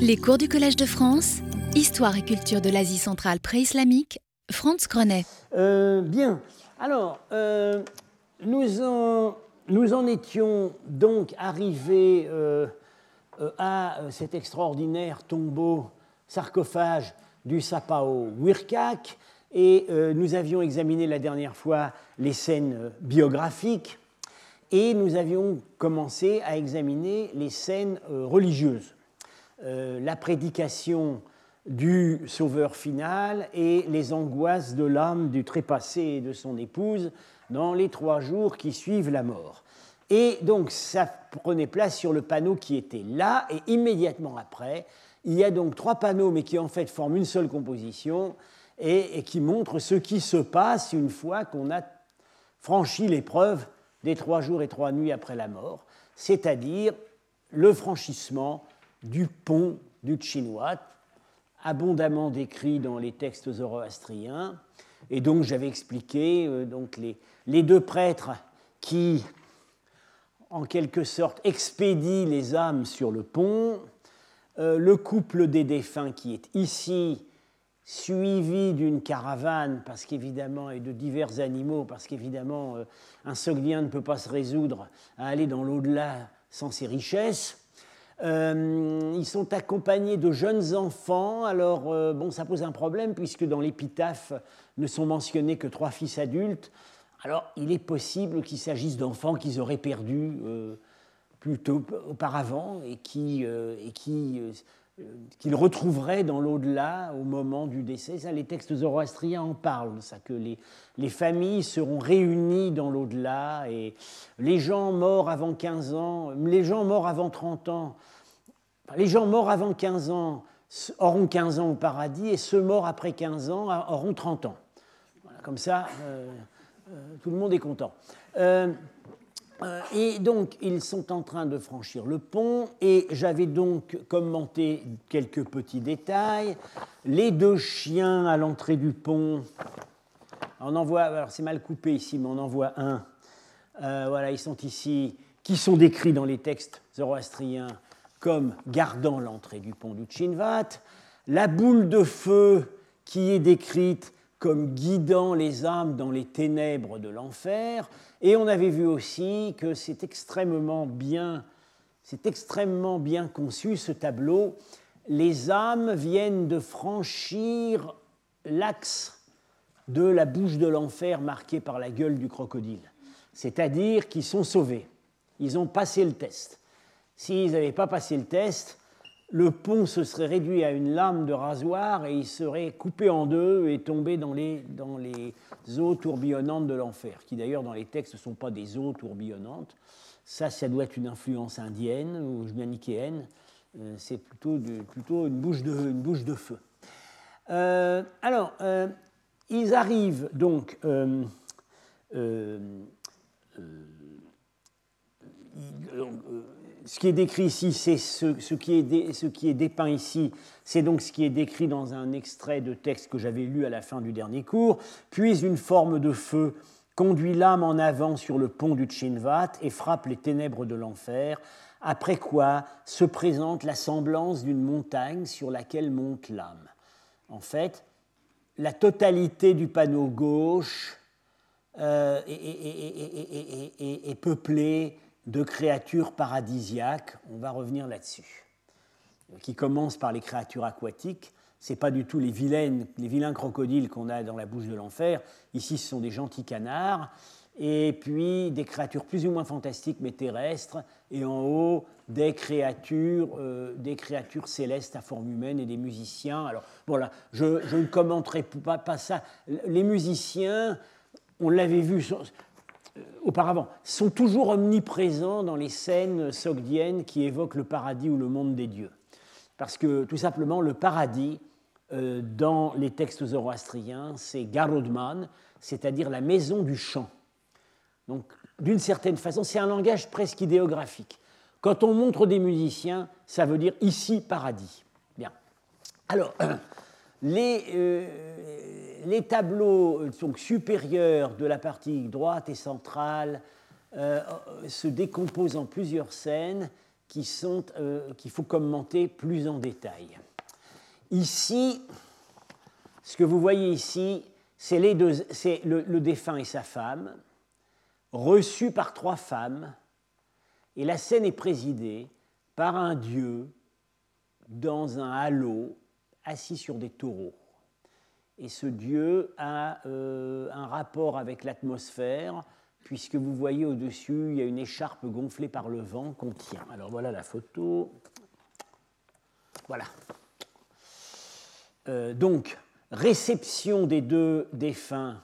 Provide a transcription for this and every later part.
Les cours du Collège de France, Histoire et culture de l'Asie centrale pré-islamique, Franz Grenet. Euh, bien. Alors, euh, nous, en, étions donc arrivés euh, à cet extraordinaire tombeau, sarcophage du Sapao Wirkak, et nous avions examiné la dernière fois les scènes biographiques, et nous avions commencé à examiner les scènes religieuses. Euh, la prédication du sauveur final et les angoisses de l'âme du trépassé et de son épouse dans les trois jours qui suivent la mort. Et donc ça prenait place sur le panneau qui était là, et immédiatement après, il y a donc trois panneaux, mais qui en fait forment une seule composition, et, et qui montrent ce qui se passe une fois qu'on a franchi l'épreuve des trois jours et trois nuits après la mort, c'est-à-dire le franchissement du pont du Chinois, abondamment décrit dans les textes zoroastriens. Et donc j'avais expliqué euh, donc les, les deux prêtres qui, en quelque sorte, expédient les âmes sur le pont, euh, le couple des défunts qui est ici suivi d'une caravane, parce qu'évidemment, et de divers animaux, parce qu'évidemment, euh, un Soglien ne peut pas se résoudre à aller dans l'au-delà sans ses richesses. Euh, ils sont accompagnés de jeunes enfants. Alors, euh, bon, ça pose un problème puisque dans l'épitaphe ne sont mentionnés que trois fils adultes. Alors, il est possible qu'il s'agisse d'enfants qu'ils auraient perdus euh, plus tôt auparavant et qui, euh, et qui euh, qu'ils retrouveraient dans l'au-delà au moment du décès. Ça, les textes zoroastriens en parlent, ça, que les, les familles seront réunies dans l'au-delà et les gens morts avant 15 ans, les gens morts avant 30 ans, les gens morts avant 15 ans auront 15 ans au paradis et ceux morts après 15 ans auront 30 ans. Comme ça, euh, euh, tout le monde est content. Et donc, ils sont en train de franchir le pont, et j'avais donc commenté quelques petits détails. Les deux chiens à l'entrée du pont, on en voit, alors c'est mal coupé ici, mais on en voit un. Euh, voilà, ils sont ici, qui sont décrits dans les textes zoroastriens comme gardant l'entrée du pont du Chinvat. La boule de feu qui est décrite comme guidant les âmes dans les ténèbres de l'enfer. Et on avait vu aussi que c'est extrêmement bien, c'est extrêmement bien conçu ce tableau. Les âmes viennent de franchir l'axe de la bouche de l'enfer marquée par la gueule du crocodile. C'est-à-dire qu'ils sont sauvés. Ils ont passé le test. S'ils n'avaient pas passé le test, le pont se serait réduit à une lame de rasoir et il serait coupé en deux et tombé dans les, eaux tourbillonnantes de l'enfer, qui d'ailleurs dans les textes ne sont pas des eaux tourbillonnantes. Ça, ça doit être une influence indienne ou manichéenne. Euh, C'est plutôt une, bouche de, une bouche de feu. Euh, alors, euh, ils arrivent donc. Ce qui est décrit ici, c'est ce, qui est ce qui est dépeint ici, c'est donc ce qui est décrit dans un extrait de texte que j'avais lu à la fin du dernier cours. Puis une forme de feu conduit l'âme en avant sur le pont du Chinvat et frappe les ténèbres de l'enfer, après quoi se présente la semblance d'une montagne sur laquelle monte l'âme. En fait, la totalité du panneau gauche est peuplée de créatures paradisiaques. On va revenir là-dessus. Qui commence par les créatures aquatiques. Ce pas du tout les, vilaines, les vilains crocodiles qu'on a dans la bouche de l'enfer. Ici, ce sont des gentils canards. Et puis des créatures plus ou moins fantastiques mais terrestres. Et en haut, des créatures, euh, des créatures célestes à forme humaine et des musiciens. Alors voilà, je, je ne commenterai pas, pas ça. Les musiciens, on l'avait vu auparavant, sont toujours omniprésents dans les scènes sogdiennes qui évoquent le paradis ou le monde des dieux. Parce que tout simplement, le paradis, euh, dans les textes zoroastriens, c'est Garodman, c'est-à-dire la maison du chant. Donc, d'une certaine façon, c'est un langage presque idéographique. Quand on montre des musiciens, ça veut dire ici paradis. Bien. Alors, les, euh, les tableaux euh, donc, supérieurs de la partie droite et centrale euh, se décomposent en plusieurs scènes qu'il faut commenter plus en détail. Ici, ce que vous voyez ici, c'est le défunt et sa femme, reçus par trois femmes, et la scène est présidée par un dieu dans un halo assis sur des taureaux. Et ce dieu a euh, un rapport avec l'atmosphère, puisque vous voyez au-dessus, il y a une écharpe gonflée par le vent qu'on tient. Alors voilà la photo. Voilà. Euh, donc, réception des deux défunts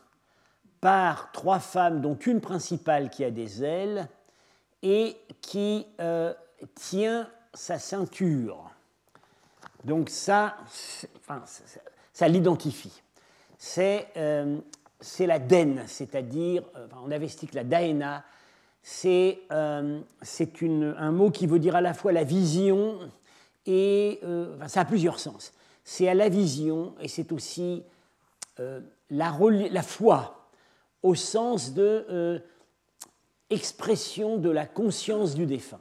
par trois femmes, dont une principale qui a des ailes et qui euh, tient sa ceinture. Donc ça, enfin, ça l'identifie. C'est euh, la c'est-à-dire, euh, on investit la daena, c'est euh, un mot qui veut dire à la fois la vision et ça a plusieurs sens. C'est à la vision et c'est aussi la, la, foi au sens de expression de la conscience du défunt.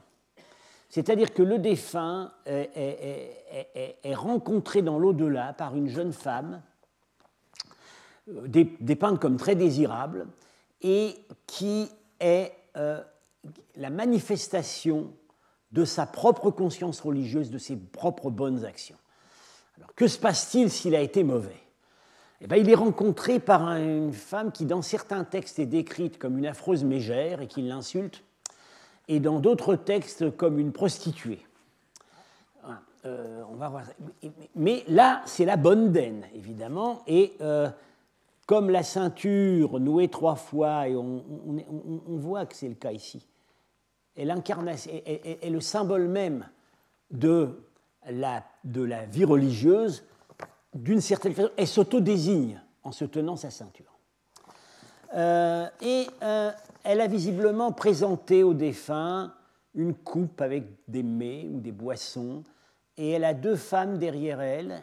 C'est-à-dire que le défunt est, rencontré dans l'au-delà par une jeune femme, euh, dépeinte comme très désirable, et qui est euh, la manifestation de sa propre conscience religieuse, de ses propres bonnes actions. Alors que se passe-t-il s'il a été mauvais? Eh bien, Il est rencontré par une femme qui, dans certains textes, est décrite comme une affreuse mégère et qui l'insulte et dans d'autres textes comme une prostituée. Euh, on va voir. Mais là, c'est la bonne daine, évidemment, et euh, comme la ceinture nouée trois fois, et on, voit que c'est le cas ici, est, est, le symbole même de la, de la vie religieuse, d'une certaine façon, elle s'auto-désigne en se tenant sa ceinture. Euh, et elle a visiblement présenté au défunt une coupe avec des mets ou des boissons, et elle a deux femmes derrière elle,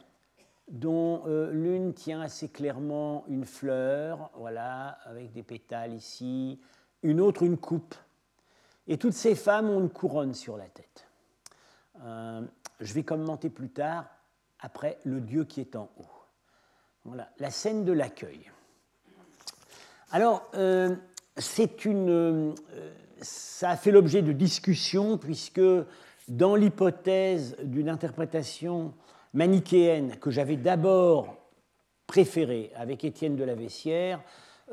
dont euh, l'une tient assez clairement une fleur, voilà, avec des pétales ici, une autre une coupe. Et toutes ces femmes ont une couronne sur la tête. Euh, je vais commenter plus tard, après, le Dieu qui est en haut. Voilà, la scène de l'accueil. Alors, euh, c'est une, euh, ça a fait l'objet de discussions puisque dans l'hypothèse d'une interprétation manichéenne que j'avais d'abord préférée avec Étienne de la Vessière,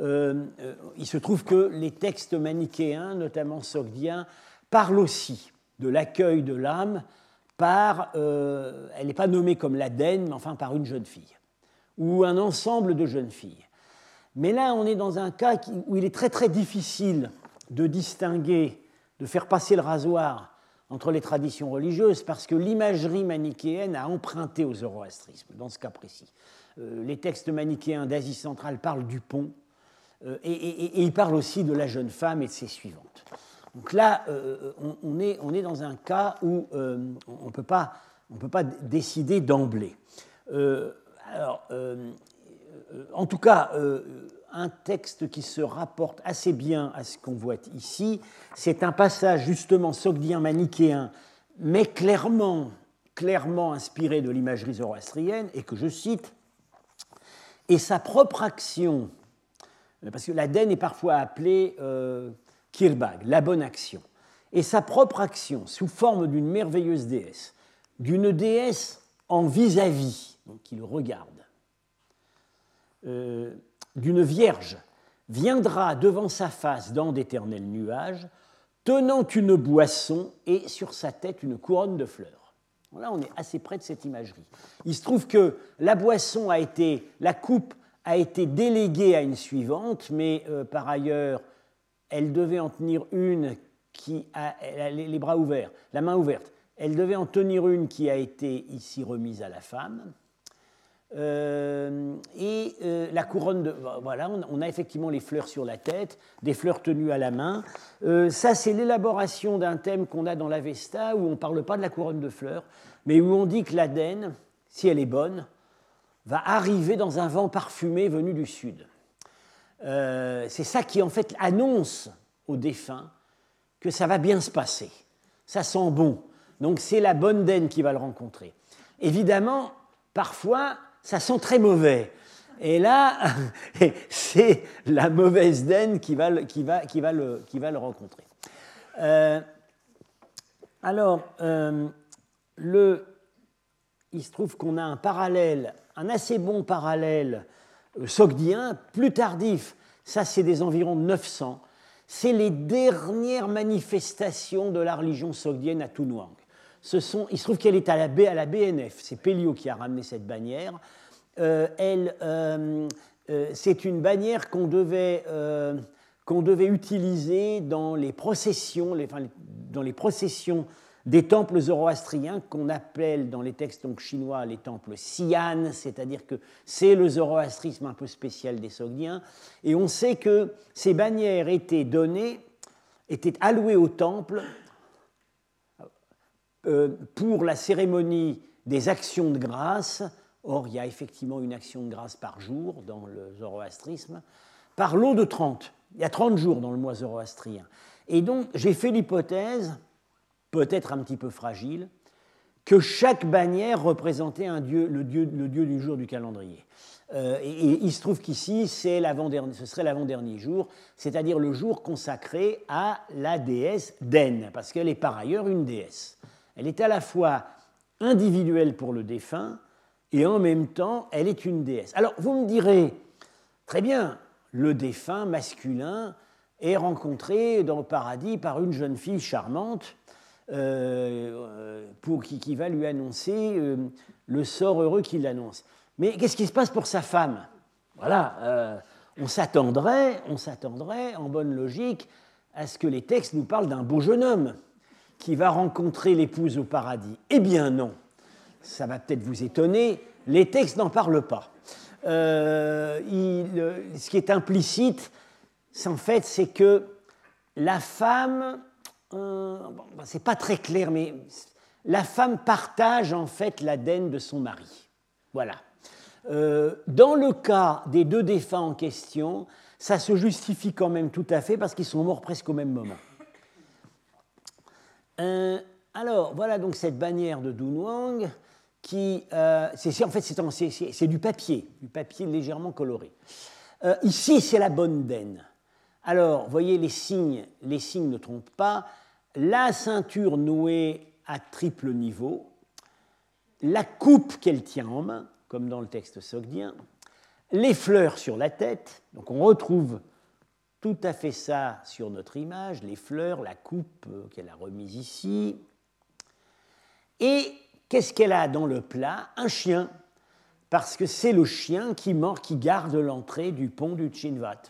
euh, euh, il se trouve que les textes manichéens, notamment sogdiens, parlent aussi de l'accueil de l'âme par, elle n'est pas nommée comme l'Aden, mais enfin par une jeune fille, ou un ensemble de jeunes filles. Mais là, on est dans un cas où il est très très difficile de distinguer, de faire passer le rasoir entre les traditions religieuses, parce que l'imagerie manichéenne a emprunté au zoroastrisme, dans ce cas précis. Euh, les textes manichéens d'Asie centrale parlent du pont, euh, et, ils parlent aussi de la jeune femme et de ses suivantes. Donc là, euh, on, est, on, est, dans un cas où on ne peut pas décider d'emblée. alors, en tout cas, euh, un texte qui se rapporte assez bien à ce qu'on voit ici, c'est un passage justement sogdien manichéen, mais clairement, clairement inspiré de l'imagerie zoroastrienne, et que je cite, et sa propre action, parce que l'Aden est parfois appelée euh, kirbag, la bonne action, et sa propre action sous forme d'une merveilleuse déesse, d'une déesse en vis-à-vis, qui le regarde, euh, d'une vierge viendra devant sa face dans d'éternels nuages, tenant une boisson et sur sa tête une couronne de fleurs. Là, on est assez près de cette imagerie. Il se trouve que la boisson a été, la coupe a été déléguée à une suivante, mais euh, par ailleurs, elle devait en tenir une qui a, les bras ouverts, la main ouverte. Elle devait en tenir une qui a été ici remise à la femme. Euh, et euh, la couronne de. Voilà, on, a effectivement les fleurs sur la tête, des fleurs tenues à la main. Euh, ça, c'est l'élaboration d'un thème qu'on a dans l'Avesta, où on ne parle pas de la couronne de fleurs, mais où on dit que l'Aden, si elle est bonne, va arriver dans un vent parfumé venu du sud. c'est ça qui, en fait, annonce aux défunts que ça va bien se passer. Ça sent bon. Donc c'est la bonne denne qui va le rencontrer. Évidemment, parfois, ça sent très mauvais. Et là, c'est la mauvaise denne qui va, le, rencontrer. Euh, alors, euh, le, il se trouve qu'on a un parallèle, un assez bon parallèle euh, sogdien, plus tardif, ça c'est des environs 900, c'est les dernières manifestations de la religion sogdienne à Tunwang. Il se trouve qu'elle est à la, BNF, c'est Pelliot qui a ramené cette bannière. Euh, elle, euh, c'est une bannière qu'on devait, qu'on devait utiliser dans les processions, dans les processions des temples zoroastriens qu'on appelle dans les textes chinois les temples Sian, c'est-à-dire que c'est le zoroastrisme un peu spécial des Sogdiens, et on sait que ces bannières étaient données, étaient allouées au temple euh, pour la cérémonie des actions de grâce. Or, il y a effectivement une action de grâce par jour dans le zoroastrisme, par lot de 30. Il y a 30 jours dans le mois zoroastrien. Et donc, j'ai fait l'hypothèse peut-être un petit peu fragile, que chaque bannière représentait un dieu, le, dieu, du jour du calendrier. Euh, et, il se trouve qu'ici, ce serait l'avant-dernier jour, c'est-à-dire le jour consacré à la déesse Den, parce qu'elle est par ailleurs une déesse. Elle est à la fois individuelle pour le défunt et en même temps, elle est une déesse. Alors, vous me direz, très bien, le défunt masculin est rencontré dans le paradis par une jeune fille charmante euh, pour, qui, va lui annoncer euh, le sort heureux qu'il annonce. Mais qu'est-ce qui se passe pour sa femme? Voilà, euh, on s'attendrait, on s'attendrait, en bonne logique, à ce que les textes nous parlent d'un beau jeune homme qui va rencontrer l'épouse au paradis. Eh bien non, ça va peut-être vous étonner, les textes n'en parlent pas. ce qui est implicite, en fait, c'est que la femme euh, ben, c'est pas très clair, mais la femme partage en fait l'ADN de son mari. Voilà. Euh, dans le cas des deux défunts en question, ça se justifie quand même tout à fait parce qu'ils sont morts presque au même moment. Euh, alors, voilà donc cette bannière de Dunhuang qui, c'est, en fait, c'est, du papier, du papier légèrement coloré. ici, c'est la bonne denne. Alors, voyez, les signes, les signes ne trompent pas la ceinture nouée à triple niveau, la coupe qu'elle tient en main, comme dans le texte sogdien, les fleurs sur la tête, donc on retrouve tout à fait ça sur notre image, les fleurs, la coupe euh, qu'elle a remise ici, et qu'est-ce qu'elle a dans le plat? Un chien, parce que c'est le chien qui mord, qui garde l'entrée du pont du Chinvat.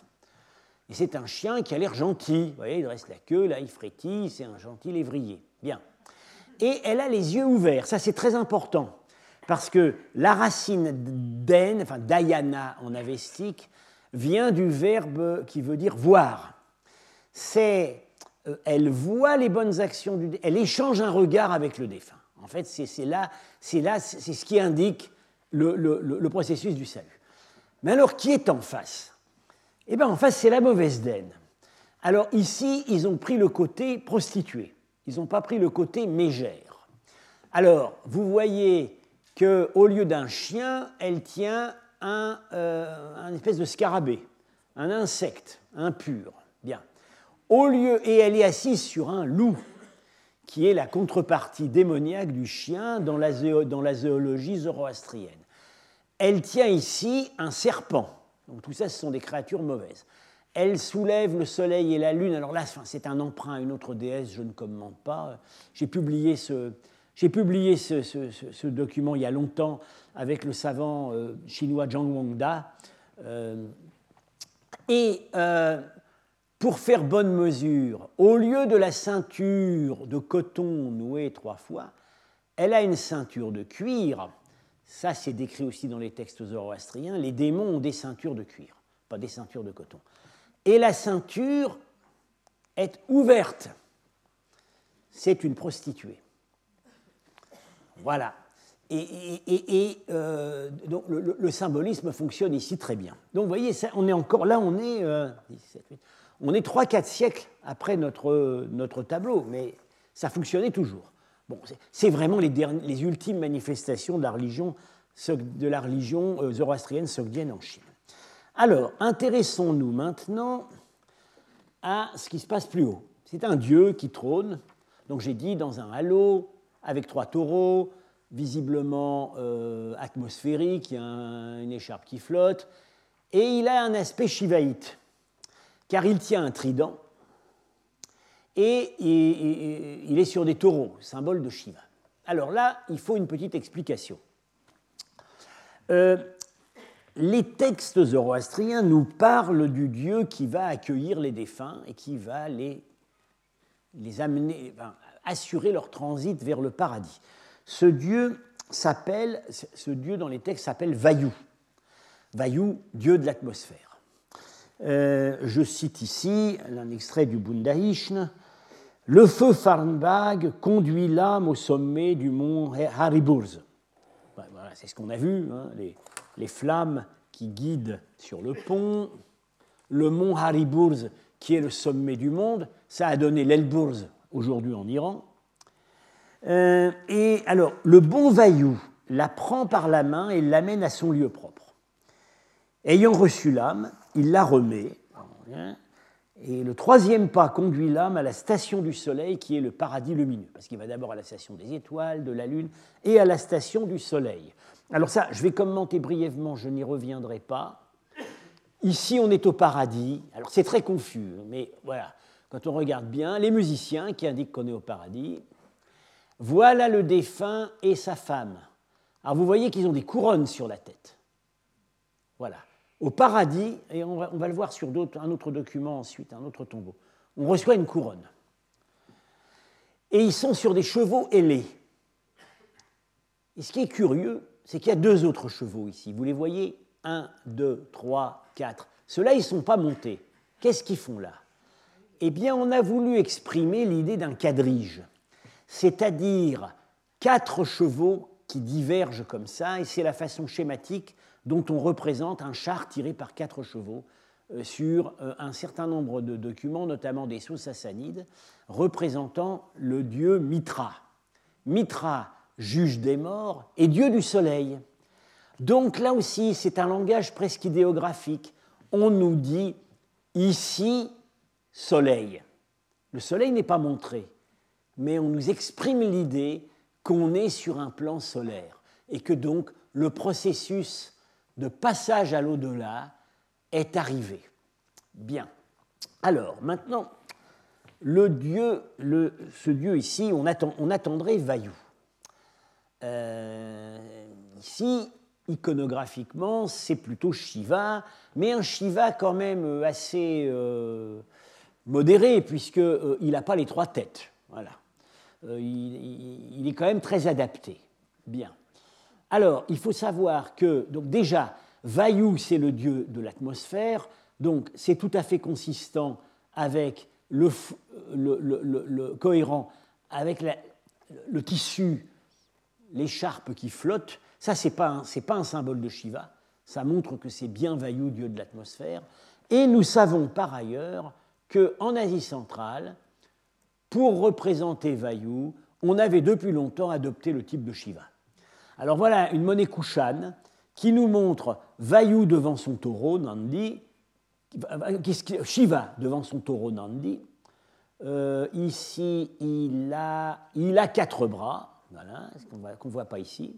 Et c'est un chien qui a l'air gentil. Vous voyez, il dresse la queue, là, il frétille, c'est un gentil lévrier. Bien. Et elle a les yeux ouverts. Ça, c'est très important. Parce que la racine d'en, enfin d'ayana en avestique, vient du verbe qui veut dire voir. C'est, euh, elle voit les bonnes actions du, elle échange un regard avec le défunt. En fait, c'est là, c'est là, c'est ce qui indique le, processus du salut. Mais alors, qui est en face? Eh bien, en face, c'est la mauvaise denne. Alors ici, ils ont pris le côté prostituée. Ils n'ont pas pris le côté mégère. Alors, vous voyez qu'au lieu d'un chien, elle tient un, euh, espèce de scarabée, un insecte impur. Bien. Au lieu, et elle est assise sur un loup, qui est la contrepartie démoniaque du chien dans la, dans la zoologie zoroastrienne. Elle tient ici un serpent. Donc tout ça, ce sont des créatures mauvaises. Elle soulève le soleil et la lune. Alors là, c'est un emprunt à une autre déesse, je ne commente pas. J'ai publié ce, publié ce, document il y a longtemps avec le savant euh, chinois Zhang Wangda. Euh, et euh, pour faire bonne mesure, au lieu de la ceinture de coton nouée trois fois, elle a une ceinture de cuir ça c'est décrit aussi dans les textes zoroastriens, les démons ont des ceintures de cuir, pas des ceintures de coton. Et la ceinture est ouverte. C'est une prostituée. Voilà. Et, euh, donc le, symbolisme fonctionne ici très bien. Donc vous voyez, on est encore là, on est, euh, est 3-4 siècles après notre, notre tableau, mais ça fonctionnait toujours. Bon, c'est vraiment les, les, ultimes manifestations de la religion, de la religion euh, zoroastrienne sogdienne en Chine. Alors, intéressons-nous maintenant à ce qui se passe plus haut. C'est un dieu qui trône, donc j'ai dit dans un halo, avec trois taureaux, visiblement euh, atmosphérique, il y a une écharpe qui flotte, et il a un aspect shivaïte, car il tient un trident, et, il est sur des taureaux, symbole de Shiva. Alors là, il faut une petite explication. Euh, les textes zoroastriens nous parlent du Dieu qui va accueillir les défunts et qui va les, les amener, assurer leur transit vers le paradis. Ce Dieu s'appelle, ce Dieu dans les textes s'appelle Vayu. Vayu, Dieu de l'atmosphère. Euh, je cite ici un extrait du Bundaishn. Le feu Farnbag conduit l'âme au sommet du mont Hariburz. C'est ce qu'on a vu, hein, les, les, flammes qui guident sur le pont. Le mont Hariburz, qui est le sommet du monde, ça a donné l'Elburz aujourd'hui en Iran. Euh, et alors, le bon Vaillou la prend par la main et l'amène à son lieu propre. Ayant reçu l'âme, il la remet. Et le troisième pas conduit l'âme à la station du soleil, qui est le paradis lumineux, parce qu'il va d'abord à la station des étoiles, de la lune, et à la station du soleil. Alors ça, je vais commenter brièvement, je n'y reviendrai pas. Ici, on est au paradis. Alors c'est très confus, mais voilà, quand on regarde bien, les musiciens qui indiquent qu'on est au paradis, voilà le défunt et sa femme. Alors vous voyez qu'ils ont des couronnes sur la tête. Voilà. Au paradis, et on va, le voir sur un autre document ensuite, un autre tombeau, on reçoit une couronne. Et ils sont sur des chevaux ailés. Et ce qui est curieux, c'est qu'il y a deux autres chevaux ici. Vous les voyez? Un, deux, trois, quatre. Ceux-là, ils ne sont pas montés. Qu'est-ce qu'ils font là? Eh bien, on a voulu exprimer l'idée d'un quadrige c'est-à-dire quatre chevaux qui divergent comme ça, et c'est la façon schématique dont on représente un char tiré par quatre chevaux euh, sur euh, un certain nombre de documents, notamment des sous sassanides, représentant le dieu Mitra. Mitra, juge des morts, et dieu du soleil. Donc là aussi, c'est un langage presque idéographique. On nous dit ici soleil. Le soleil n'est pas montré mais on nous exprime l'idée qu'on est sur un plan solaire et que donc le processus de passage à l'au-delà est arrivé. Bien. Alors, maintenant, le dieu, ce dieu ici, on, attendrait Vayu. Euh, ici, iconographiquement, c'est plutôt Shiva, mais un Shiva quand même assez euh, modéré, puisqu'il euh, n'a pas les trois têtes. Voilà. Euh, il, est quand même très adapté. Bien. Alors, il faut savoir que, donc déjà, Vayu, c'est le dieu de l'atmosphère, donc c'est tout à fait consistant avec le, cohérent, avec le tissu, l'écharpe qui flotte. Ça, ce n'est pas, pas, un symbole de Shiva, ça montre que c'est bien Vayu, dieu de l'atmosphère. Et nous savons par ailleurs qu'en Asie centrale, pour représenter Vayu, on avait depuis longtemps adopté le type de Shiva. Alors voilà une monnaie Kushan qui nous montre Vayu devant son taureau, Nandi, Shiva devant son taureau, Nandi. Euh, ici, il a, il a quatre bras, voilà, qu'on ne voit pas ici.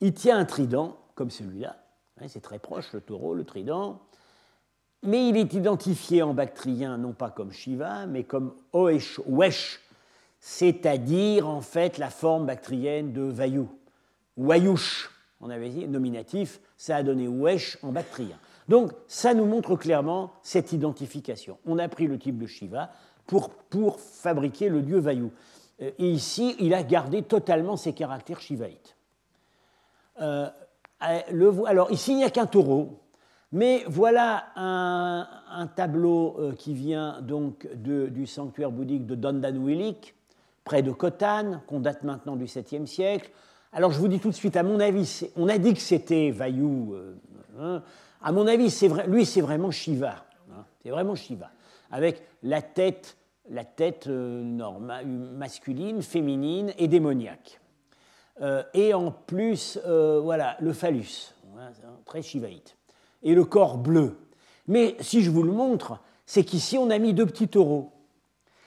Il tient un trident, comme celui-là. Hein, c'est très proche, le taureau, le trident mais il est identifié en bactrien non pas comme Shiva, mais comme Oesh, Wesh, c'est-à-dire en fait la forme bactrienne de Vayu. Wayush, on avait dit, nominatif, ça a donné Wesh en bactrien. Donc ça nous montre clairement cette identification. On a pris le type de Shiva pour, pour fabriquer le dieu Vayu. Et ici, il a gardé totalement ses caractères shivaïtes. Euh, euh, alors ici, il n'y a qu'un taureau, mais voilà un, tableau euh, qui vient donc du sanctuaire bouddhique de Dondanwilik, près de Khotan, qu'on date maintenant du 7e siècle. Alors je vous dis tout de suite, à mon avis, on a dit que c'était Vayu. Euh, hein. à mon avis, vrai, lui, c'est vraiment Shiva. Hein. c'est vraiment Shiva. Avec la tête la tête masculine, féminine et démoniaque. et en plus, voilà, le phallus, très shivaïte, et le corps bleu. Mais si je vous le montre, c'est qu'ici on a mis deux petits taureaux.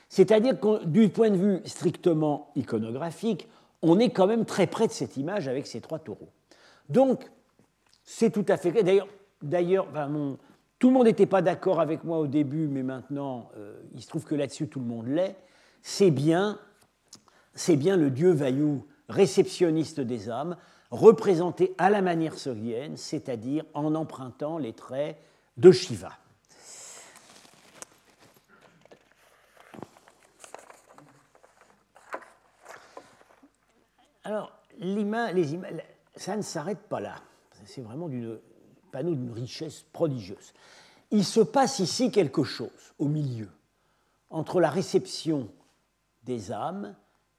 C'est-à-dire que du point de vue strictement iconographique, on est quand même très près de cette image avec ces trois taureaux. Donc, c'est tout à fait D'ailleurs, d'ailleurs tout le monde n'était pas d'accord avec moi au début, mais maintenant, euh, il se trouve que là-dessus, tout le monde l'est. C'est bien, c'est bien le dieu Vaillou, réceptionniste des âmes, représenté à la manière sogdienne, c'est-à-dire en empruntant les traits de Shiva. Alors, les ça ne s'arrête pas là. C'est vraiment du panneau d'une richesse prodigieuse. Il se passe ici quelque chose au milieu, entre la réception des âmes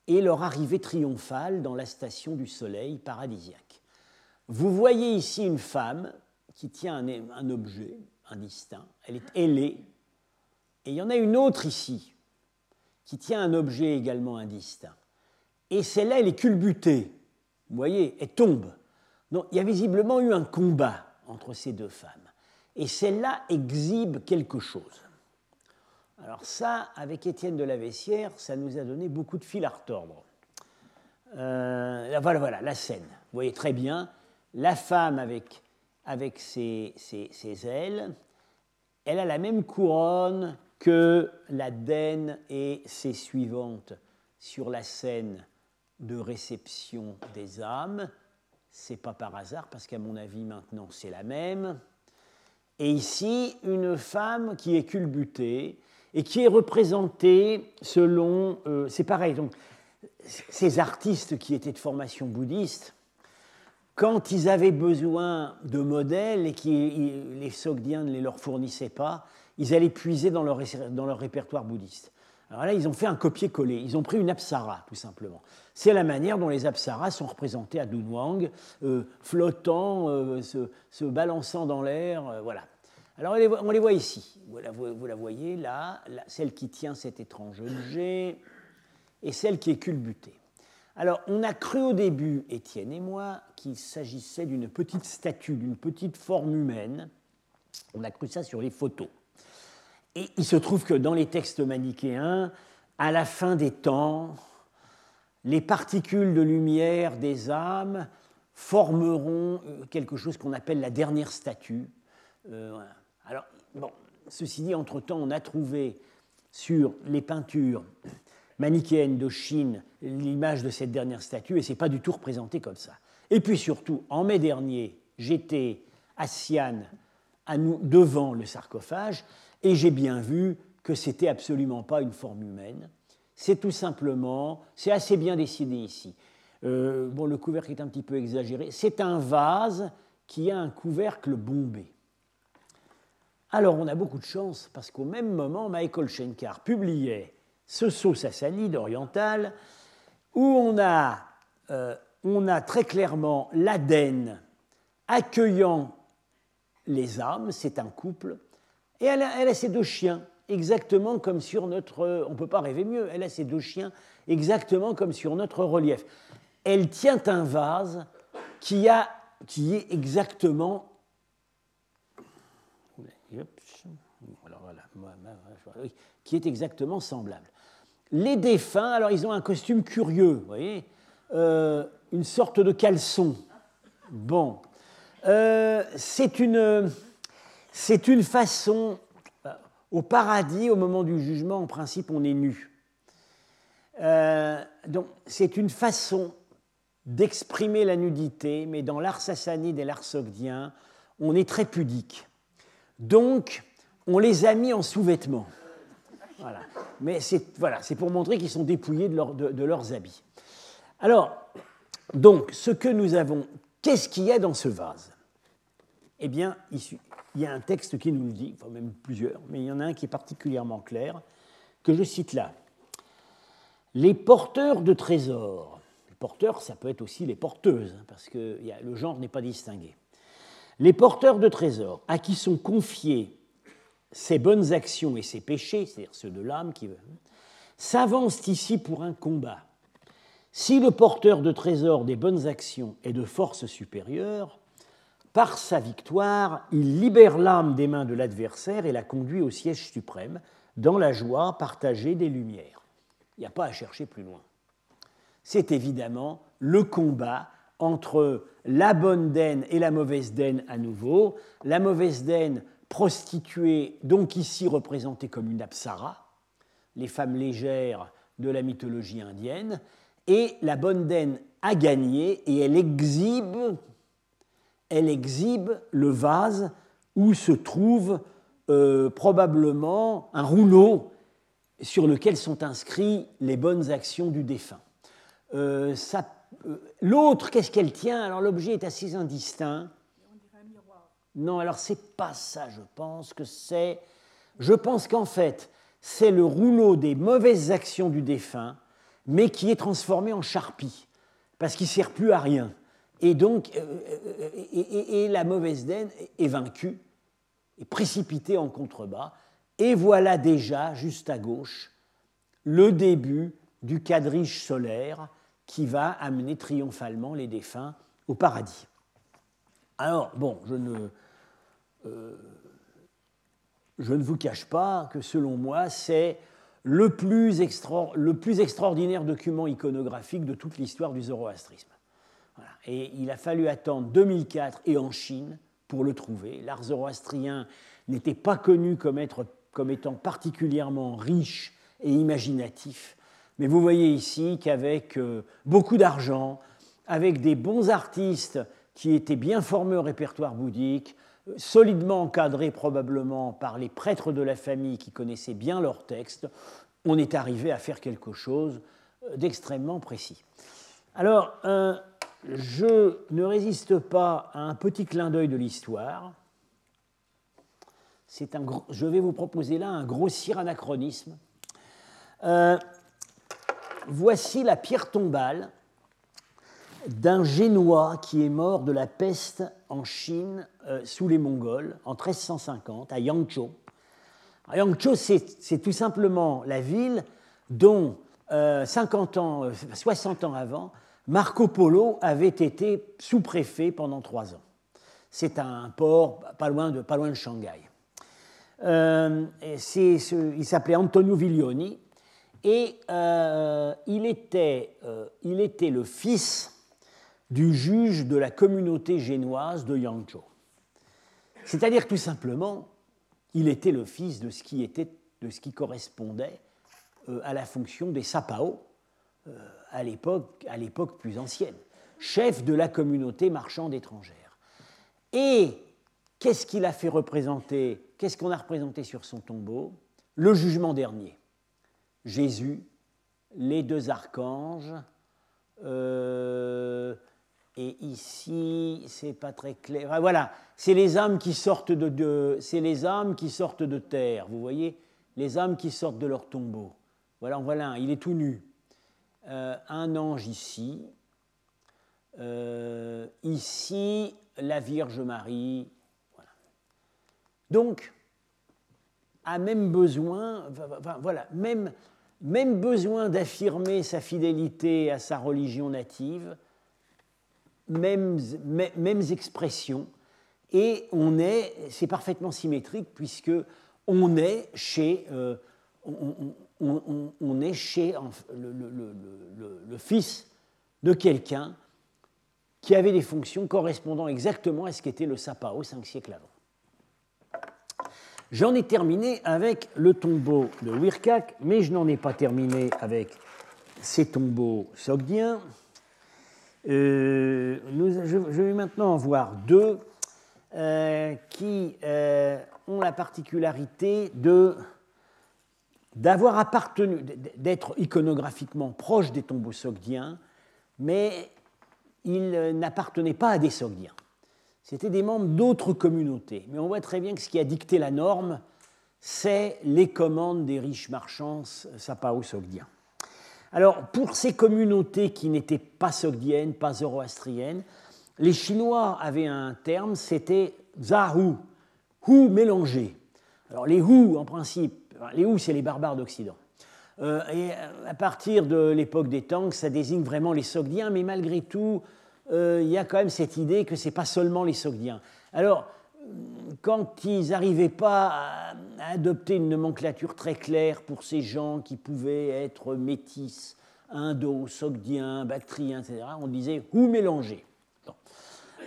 et leur arrivée triomphale dans la station du soleil paradisiaque. Vous voyez ici une femme qui tient un, un objet indistinct, elle est ailée, et il y en a une autre ici qui tient un objet également indistinct. Et celle-là, elle est culbutée. Vous voyez, elle tombe. Donc, il y a visiblement eu un combat entre ces deux femmes. Et celle-là exhibe quelque chose. Alors ça, avec Étienne de la Vessière, ça nous a donné beaucoup de fil à retordre. Euh, voilà, voilà, la scène. Vous voyez très bien, la femme avec, ses, ailes, elle a la même couronne que la Daine et ses suivantes sur la scène de réception des âmes. C'est pas par hasard, parce qu'à mon avis, maintenant, c'est la même. Et ici, une femme qui est culbutée et qui est représentée selon. Euh, c'est pareil, donc, ces artistes qui étaient de formation bouddhiste, quand ils avaient besoin de modèles et que les Sogdiens ne les leur fournissaient pas, ils allaient puiser dans leur, répertoire bouddhiste. Alors là, ils ont fait un copier-coller. Ils ont pris une apsara, tout simplement. C'est la manière dont les apsaras sont représentés à Dunhuang, euh, flottant, euh, se, balançant dans l'air. Voilà. Alors on les voit ici. Vous la, voyez là, celle qui tient cet étrange objet et celle qui est culbutée. Alors on a cru au début, Étienne et moi, qu'il s'agissait d'une petite statue, d'une petite forme humaine. On a cru ça sur les photos. Et il se trouve que dans les textes manichéens, à la fin des temps, les particules de lumière des âmes formeront euh, quelque chose qu'on appelle la dernière statue. Euh, Alors, bon, ceci dit, entre-temps, on a trouvé sur les peintures manichéennes de Chine l'image de cette dernière statue, et ce n'est pas du tout représenté comme ça. Et puis surtout, en mai dernier, j'étais à nous, devant le sarcophage, et j'ai bien vu que c'était absolument pas une forme humaine. C'est tout simplement, c'est assez bien dessiné ici. Euh, bon, le couvercle est un petit peu exagéré. C'est un vase qui a un couvercle bombé. Alors, on a beaucoup de chance parce qu'au même moment, Michael Schenkar publiait ce saut sassanide oriental où on a, euh, on a très clairement l'Aden accueillant les âmes, c'est un couple, et elle a, ses deux chiens, exactement comme sur notre... On ne peut pas rêver mieux, elle a ses deux chiens, exactement comme sur notre relief. Elle tient un vase qui, a, qui est exactement... qui est exactement semblable. Les défunts, alors ils ont un costume curieux, vous voyez, euh, une sorte de caleçon. Bon, euh, c'est une une façon, euh, au paradis, au moment du jugement, en principe, on est nu. Donc, c'est une façon d'exprimer la nudité, mais dans l'art sassanide et l'art sogdien, on est très pudique. Donc, on les a mis en sous-vêtements. Voilà. Mais c'est voilà, pour montrer qu'ils sont dépouillés de, de, leurs habits. Alors, donc, ce que nous avons, qu'est-ce qu'il y a dans ce vase? Eh bien, il, il y a un texte qui nous le dit, enfin même plusieurs, mais il y en a un qui est particulièrement clair, que je cite là. Les porteurs de trésors, les porteurs, ça peut être aussi les porteuses, hein, parce que le genre n'est pas distingué. Les porteurs de trésors, à qui sont confiés ses bonnes actions et ses péchés, c'est-à-dire ceux de l'âme, qui s'avancent ici pour un combat. Si le porteur de trésors des bonnes actions est de force supérieure, par sa victoire, il libère l'âme des mains de l'adversaire et la conduit au siège suprême, dans la joie partagée des lumières. Il n'y a pas à chercher plus loin. C'est évidemment le combat entre la bonne daine et la mauvaise daine à nouveau. La mauvaise daine prostituée, donc ici représentée comme une apsara, les femmes légères de la mythologie indienne, et la bonne daine a gagné et elle exhibe elle exhibe le vase où se trouve euh, probablement un rouleau sur lequel sont inscrits les bonnes actions du défunt. Euh, euh, l'autre, qu'est-ce qu'elle tient? Alors l'objet est assez indistinct. Non, alors c'est pas ça, je pense que c'est. Je pense qu'en fait, c'est le rouleau des mauvaises actions du défunt, mais qui est transformé en charpie, parce qu'il ne sert plus à rien. Et donc, euh, euh, et, la mauvaise daine est vaincue, est précipitée en contrebas. Et voilà déjà, juste à gauche, le début du quadrige solaire qui va amener triomphalement les défunts au paradis. Alors, bon, je ne, euh, je ne vous cache pas que selon moi, c'est le, plus extraordinaire document iconographique de toute l'histoire du zoroastrisme. Et il a fallu attendre 2004 et en Chine pour le trouver. L'art zoroastrien n'était pas connu comme, étant particulièrement riche et imaginatif. Mais vous voyez ici qu'avec euh, beaucoup d'argent, avec des bons artistes qui étaient bien formés au répertoire bouddhique, solidement encadrés probablement par les prêtres de la famille qui connaissaient bien leurs textes, on est arrivé à faire quelque chose euh, d'extrêmement précis. Alors, je ne résiste pas à un petit clin d'œil de l'histoire. je vais vous proposer là un grossier anachronisme. Euh, voici la pierre tombale d'un Génois qui est mort de la peste en Chine euh, sous les Mongols en 1350 à Yangzhou. Yangzhou, c'est tout simplement la ville dont 50 euh, ans, 60 ans avant, Marco Polo avait été sous-préfet pendant trois ans. C'est un port pas loin de, pas loin Shanghai. Euh, il s'appelait Antonio Viglioni et euh, il, était, euh, il était le fils du juge de la communauté génoise de Yangzhou. C'est-à-dire tout simplement, il était le fils de ce qui, était, de ce qui correspondait à la fonction des sapao, à l'époque plus ancienne, chef de la communauté marchande étrangère. Et qu'est-ce qu'il a fait représenter Qu'est-ce qu'on a représenté sur son tombeau? Le jugement dernier. Jésus, les deux archanges, euh, et ici, c'est pas très clair. Voilà, c'est les âmes qui sortent de, c'est les âmes qui sortent de terre. Vous voyez, les âmes qui sortent de leur tombeau. Voilà, voilà, il est tout nu. Euh, un ange ici, euh, ici la Vierge Marie. Donc, a même besoin, voilà, même, même besoin d'affirmer sa fidélité à sa religion native, mêmes, mêmes expressions, et on est, c'est parfaitement symétrique puisque on est chez, euh, on, est chez le, fils de quelqu'un qui avait des fonctions correspondant exactement à ce qu'était le Sapao cinq siècles avant. J'en ai terminé avec le tombeau de Wirkak, mais je n'en ai pas terminé avec ces tombeaux sogdiens. Euh, je, vais maintenant en voir deux euh, qui euh, ont la particularité de d'avoir appartenu, d'être iconographiquement proche des tombeaux sogdiens, mais ils n'appartenaient pas à des sogdiens. C'était des membres d'autres communautés. Mais on voit très bien que ce qui a dicté la norme, c'est les commandes des riches marchands sapao-sogdiens. Alors, pour ces communautés qui n'étaient pas sogdiennes, pas zoroastriennes, les Chinois avaient un terme, c'était zahu, ou mélangé. Alors les Hu, en principe, les Hu, c'est les barbares d'Occident. Euh, et à partir de l'époque des Tang, ça désigne vraiment les Sogdiens, mais malgré tout, euh, il y a quand même cette idée que ce n'est pas seulement les Sogdiens. Alors, quand ils n'arrivaient pas à, adopter une nomenclature très claire pour ces gens qui pouvaient être métis, indo, sogdiens, bactriens, etc., on disait ou mélanger?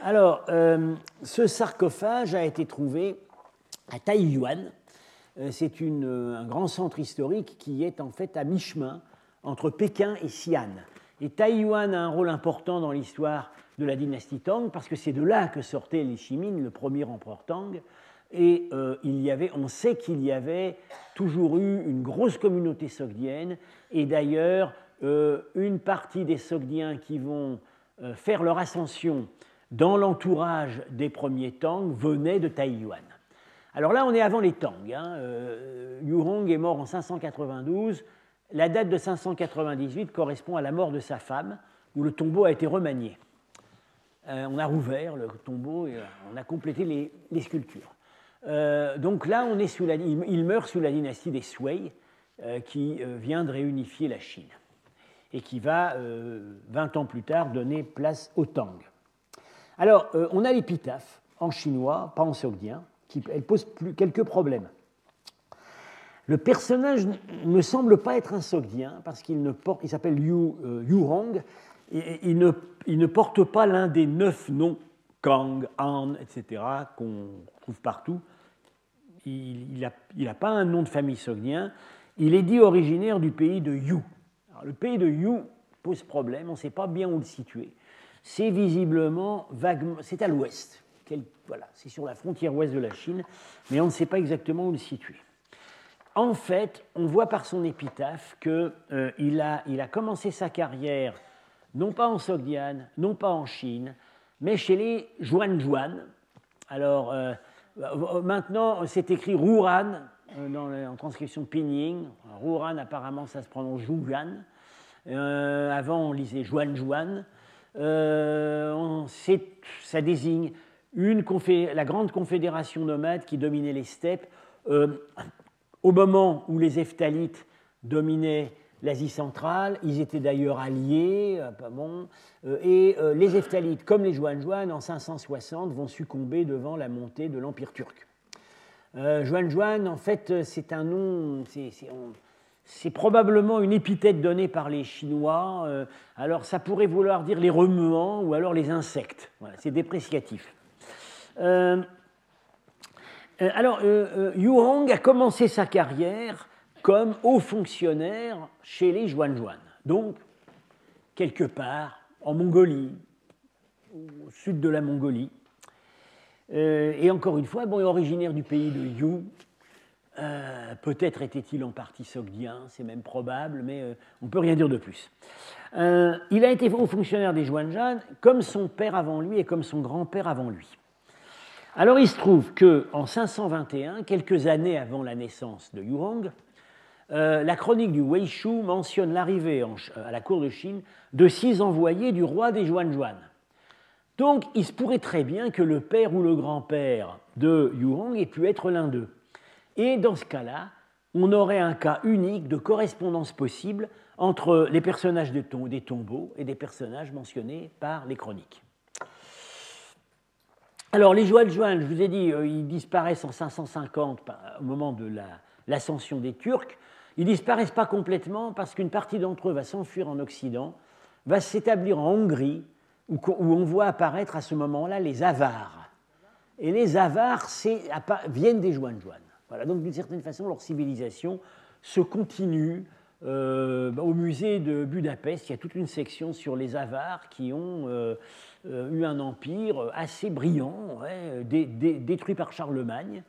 Alors, euh, ce sarcophage a été trouvé à Taiyuan. Euh, c'est un grand centre historique qui est en fait à mi-chemin entre Pékin et Xi'an. Et Taïwan a un rôle important dans l'histoire de la dynastie Tang parce que c'est de là que sortait les Shimin, le premier empereur Tang. Et euh, il y avait, on sait qu'il y avait toujours eu une grosse communauté sogdienne et d'ailleurs euh, une partie des Sogdiens qui vont euh, faire leur ascension dans l'entourage des premiers Tang venait de Taïwan. Alors là, on est avant les Tang. Hein. Yurong est mort en 592 la date de 598 correspond à la mort de sa femme, où le tombeau a été remanié. Euh, on a rouvert le tombeau et euh, on a complété les, sculptures. Euh, donc là, on est sous la, il, meurt sous la dynastie des Sui, qui vient de réunifier la Chine et qui va, 20 ans plus tard, donner place au Tang. Alors, on a l'épitaphe en chinois, pas en sogdien, qui pose quelques problèmes. Le personnage ne semble pas être un Sogdien parce qu'il s'appelle Yu, euh, il ne, porte pas l'un des neuf noms Kang, Han, etc. qu'on trouve partout. Il n'a pas un nom de famille sogdien. Il est dit originaire du pays de Yu. le pays de Yu pose problème, on ne sait pas bien où le situer. C'est visiblement vaguement, c'est à l'ouest. Voilà, c'est sur la frontière ouest de la Chine, mais on ne sait pas exactement où le situer en fait, on voit par son épitaphe qu'il euh, a, il a commencé sa carrière non pas en Sogdian, non pas en Chine, mais chez les Juan Alors, euh, maintenant, c'est écrit Ruran euh, en transcription Pinyin. Ruran, apparemment, ça se prononce Zhuan. avant, on lisait Juan Juan. ça désigne la grande confédération nomade qui dominait les steppes au moment où les Eftalites dominaient l'Asie centrale, ils étaient d'ailleurs alliés, euh, euh, et euh, les Eftalites, comme les Juan en 560, vont succomber devant la montée de l'Empire turc. Juan en fait, c'est un nom, c'est probablement une épithète donnée par les Chinois. alors, ça pourrait vouloir dire les remuants ou alors les insectes. Voilà, c'est dépréciatif. Euh, alors, euh, euh, Hong a commencé sa carrière comme haut fonctionnaire chez les Juan-Juan, donc quelque part en Mongolie, au sud de la Mongolie. et encore une fois, originaire du pays de Yu. Peut-être était-il en partie sogdien, c'est même probable, mais on ne peut rien dire de plus. il a été haut fonctionnaire des Juan-Juan comme son père avant lui et comme son grand-père avant lui. Alors il se trouve qu'en 521, quelques années avant la naissance de Yuhong, euh, la chronique du Weishu mentionne l'arrivée à la cour de Chine de six envoyés du roi des Juan-Juan. Donc il se pourrait très bien que le père ou le grand-père de Yuhong ait pu être l'un d'eux. Et dans ce cas-là, on aurait un cas unique de correspondance possible entre les personnages des tombeaux et des personnages mentionnés par les chroniques. Alors, les Juan, je vous ai dit, euh, ils disparaissent en 550 au moment de l'ascension des Turcs. Ils disparaissent pas complètement parce qu'une partie d'entre eux va s'enfuir en Occident, va s'établir en Hongrie, où, on voit apparaître à ce moment-là les Avars. Et les Avars viennent des Juan Voilà, donc d'une certaine façon, leur civilisation se continue. Euh, au musée de Budapest, il y a toute une section sur les Avars qui ont euh, eu un empire assez brillant, détruit par Charlemagne.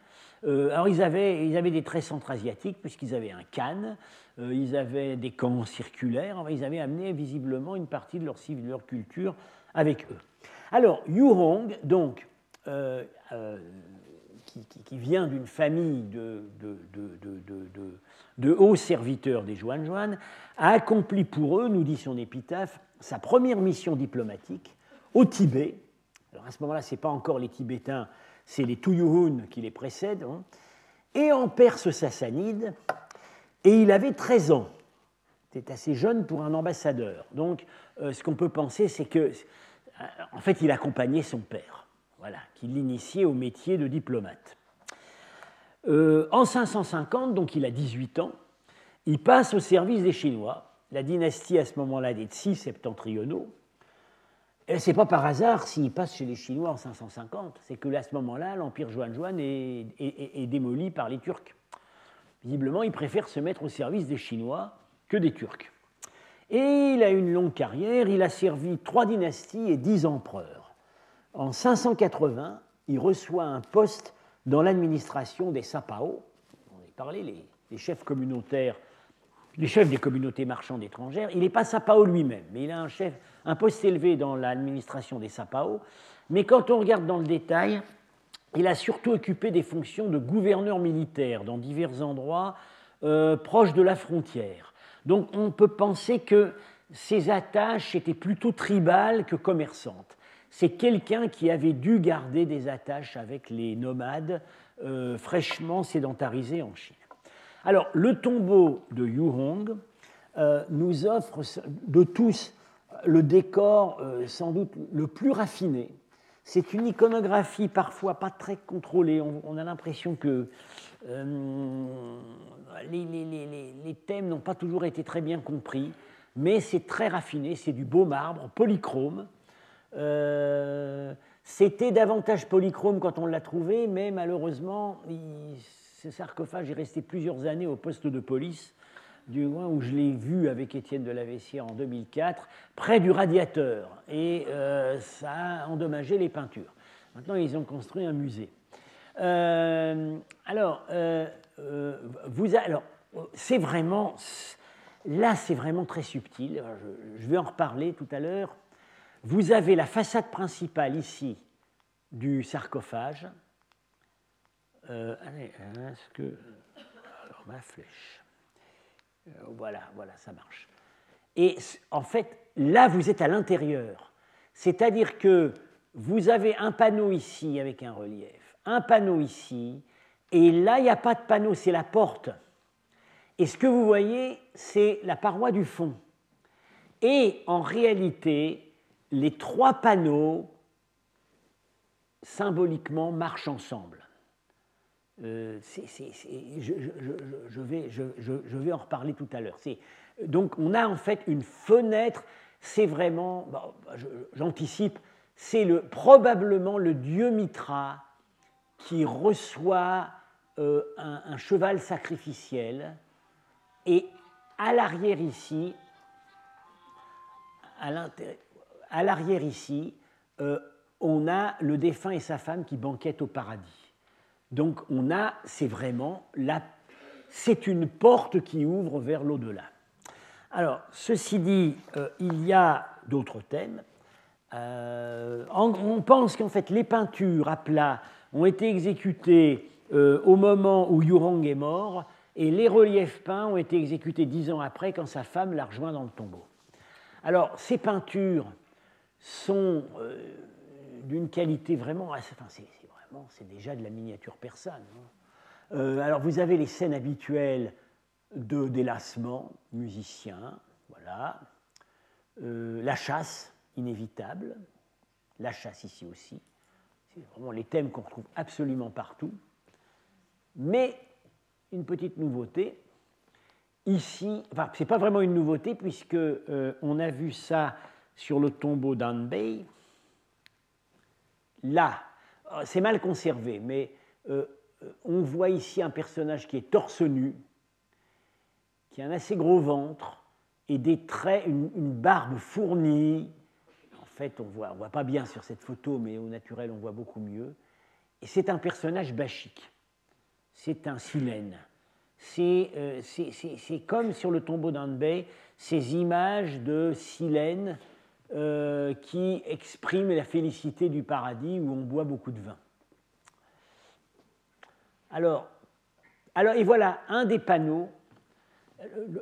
Euh, alors ils avaient, ils avaient des traits centra-asiatiques puisqu'ils avaient un euh, ils avaient des camps circulaires, ils avaient amené visiblement une partie de leur, de leur culture avec eux. Alors Yurong, donc, qui, vient d'une famille de, de, hauts serviteurs des Juan a accompli pour eux, nous dit son épitaphe, sa première mission diplomatique au Tibet. Alors à ce moment-là, ce n'est pas encore les Tibétains, c'est les Tuyuhun qui les précèdent. Hein. et en Perse sassanide, et il avait 13 ans. C'était assez jeune pour un ambassadeur. Donc, euh, ce qu'on peut penser, c'est que, euh, en fait, il accompagnait son père, voilà, qui l'initiait au métier de diplomate. Euh, en 550, donc il a 18 ans, il passe au service des Chinois, la dynastie à ce moment-là des Tsi septentrionaux. Et c'est pas par hasard s'il passe chez les Chinois en 550, c'est que à ce moment-là, l'empire Juan est, est, démoli par les Turcs. Visiblement, il préfère se mettre au service des Chinois que des Turcs. Et il a une longue carrière, il a servi trois dynasties et dix empereurs. En 580, il reçoit un poste dans l'administration des Sapao, on a parlé, les, les chefs communautaires les chefs des communautés marchandes étrangères. Il n'est pas Sapao lui-même, mais il a un, chef, un poste élevé dans l'administration des Sapao. Mais quand on regarde dans le détail, il a surtout occupé des fonctions de gouverneur militaire dans divers endroits euh, proches de la frontière. Donc on peut penser que ses attaches étaient plutôt tribales que commerçantes. C'est quelqu'un qui avait dû garder des attaches avec les nomades euh, fraîchement sédentarisés en Chine. Alors, le tombeau de Yu Hong euh, nous offre de tous le décor euh, sans doute le plus raffiné. C'est une iconographie parfois pas très contrôlée. On, a l'impression que euh, les, thèmes n'ont pas toujours été très bien compris, mais c'est très raffiné. C'est du beau marbre, polychrome. C'était davantage polychrome quand on l'a trouvé, mais malheureusement, ce sarcophage est resté plusieurs années au poste de police, du moins où je l'ai vu avec Étienne de la Vessière en 2004, près du radiateur. Et euh, ça a endommagé les peintures. Maintenant, ils ont construit un musée. Euh, alors, euh, vous, alors, c'est vraiment, là, c'est vraiment très subtil. je, vais en reparler tout à l'heure. Vous avez la façade principale ici du sarcophage, euh, allez, est-ce que. Alors, ma flèche. Euh, voilà, voilà, ça marche. Et en fait, là, vous êtes à l'intérieur. C'est-à-dire que vous avez un panneau ici avec un relief, un panneau ici, et là, il n'y a pas de panneau, c'est la porte. Et ce que vous voyez, c'est la paroi du fond. Et en réalité, les trois panneaux, symboliquement, marchent ensemble. Je, vais, en reparler tout à l'heure. Donc on a en fait une fenêtre, c'est vraiment, j'anticipe, c'est le, probablement le dieu Mitra qui reçoit euh, un, cheval sacrificiel et à l'arrière ici, à l'arrière ici, euh, on a le défunt et sa femme qui banquettent au paradis. Donc on a, c'est vraiment, c'est une porte qui ouvre vers l'au-delà. Alors, ceci dit, euh, il y a d'autres thèmes. Euh, on pense qu'en fait les peintures à plat ont été exécutées euh, au moment où Yurong est mort et les reliefs peints ont été exécutés dix ans après quand sa femme l'a rejoint dans le tombeau. Alors ces peintures sont d'une qualité vraiment assez, c'est déjà de la miniature persane. Hein. Euh, alors vous avez les scènes habituelles de délassement, musicien, voilà. Euh, la chasse, inévitable. La chasse ici aussi. C'est vraiment les thèmes qu'on retrouve absolument partout. Mais une petite nouveauté. Ici, enfin, ce n'est pas vraiment une nouveauté puisque euh, on a vu ça sur le tombeau d'Anbei. Là, c'est mal conservé, mais euh, euh, on voit ici un personnage qui est torse nu, qui a un assez gros ventre et des traits, une, barbe fournie. En fait, on voit, ne voit pas bien sur cette photo, mais au naturel, on voit beaucoup mieux. Et c'est un personnage bachique. C'est un silène. Euh, c'est comme sur le tombeau d'Anbei, ces images de silène euh, qui exprime la félicité du paradis où on boit beaucoup de vin. Alors, alors et voilà un des panneaux.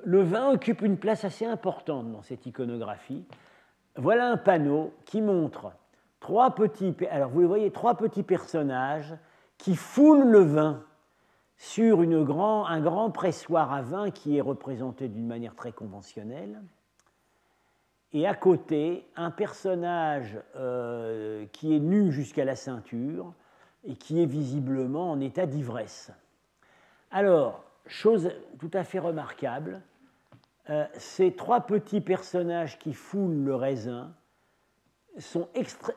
Le vin occupe une place assez importante dans cette iconographie. Voilà un panneau qui montre trois petits, alors vous voyez trois petits personnages qui foulent le vin sur une grand, un grand pressoir à vin qui est représenté d'une manière très conventionnelle. Et à côté, un personnage euh, qui est nu jusqu'à la ceinture et qui est visiblement en état d'ivresse. Alors, chose tout à fait remarquable, euh, ces trois petits personnages qui foulent le raisin sont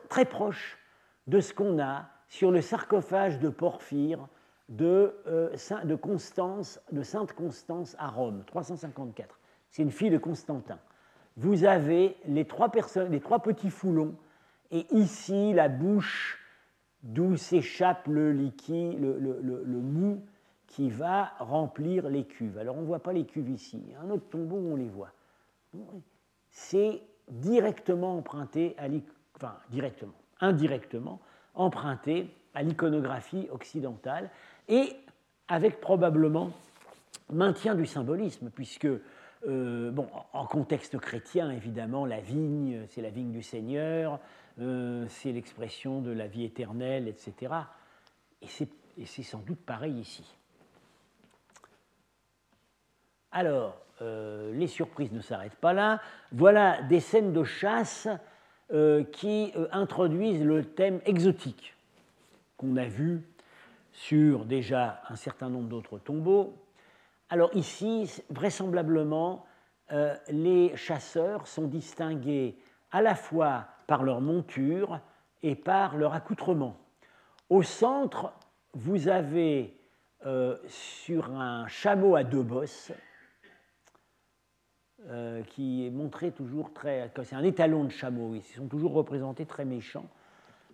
très proches de ce qu'on a sur le sarcophage de Porphyre de, euh, Constance, de Sainte Constance à Rome, 354. C'est une fille de Constantin. Vous avez les trois, personnes, les trois petits foulons, et ici la bouche d'où s'échappe le liquide, le, mou qui va remplir les cuves. Alors on ne voit pas les cuves ici, il y a un autre tombeau où on les voit. C'est directement emprunté à enfin directement, indirectement emprunté à l'iconographie occidentale et avec probablement maintien du symbolisme, puisque, euh, bon, en contexte chrétien, évidemment, la vigne, c'est la vigne du Seigneur, euh, c'est l'expression de la vie éternelle, etc. Et c'est sans doute pareil ici. Alors, euh, les surprises ne s'arrêtent pas là. Voilà des scènes de chasse qui introduisent le thème exotique qu'on a vu sur déjà un certain nombre d'autres tombeaux. Alors ici, vraisemblablement, euh, les chasseurs sont distingués à la fois par leur monture et par leur accoutrement. Au centre, vous avez euh, sur un chameau à deux bosses, euh, qui est montré toujours très. C'est un étalon de chameau, ils sont toujours représentés très méchants.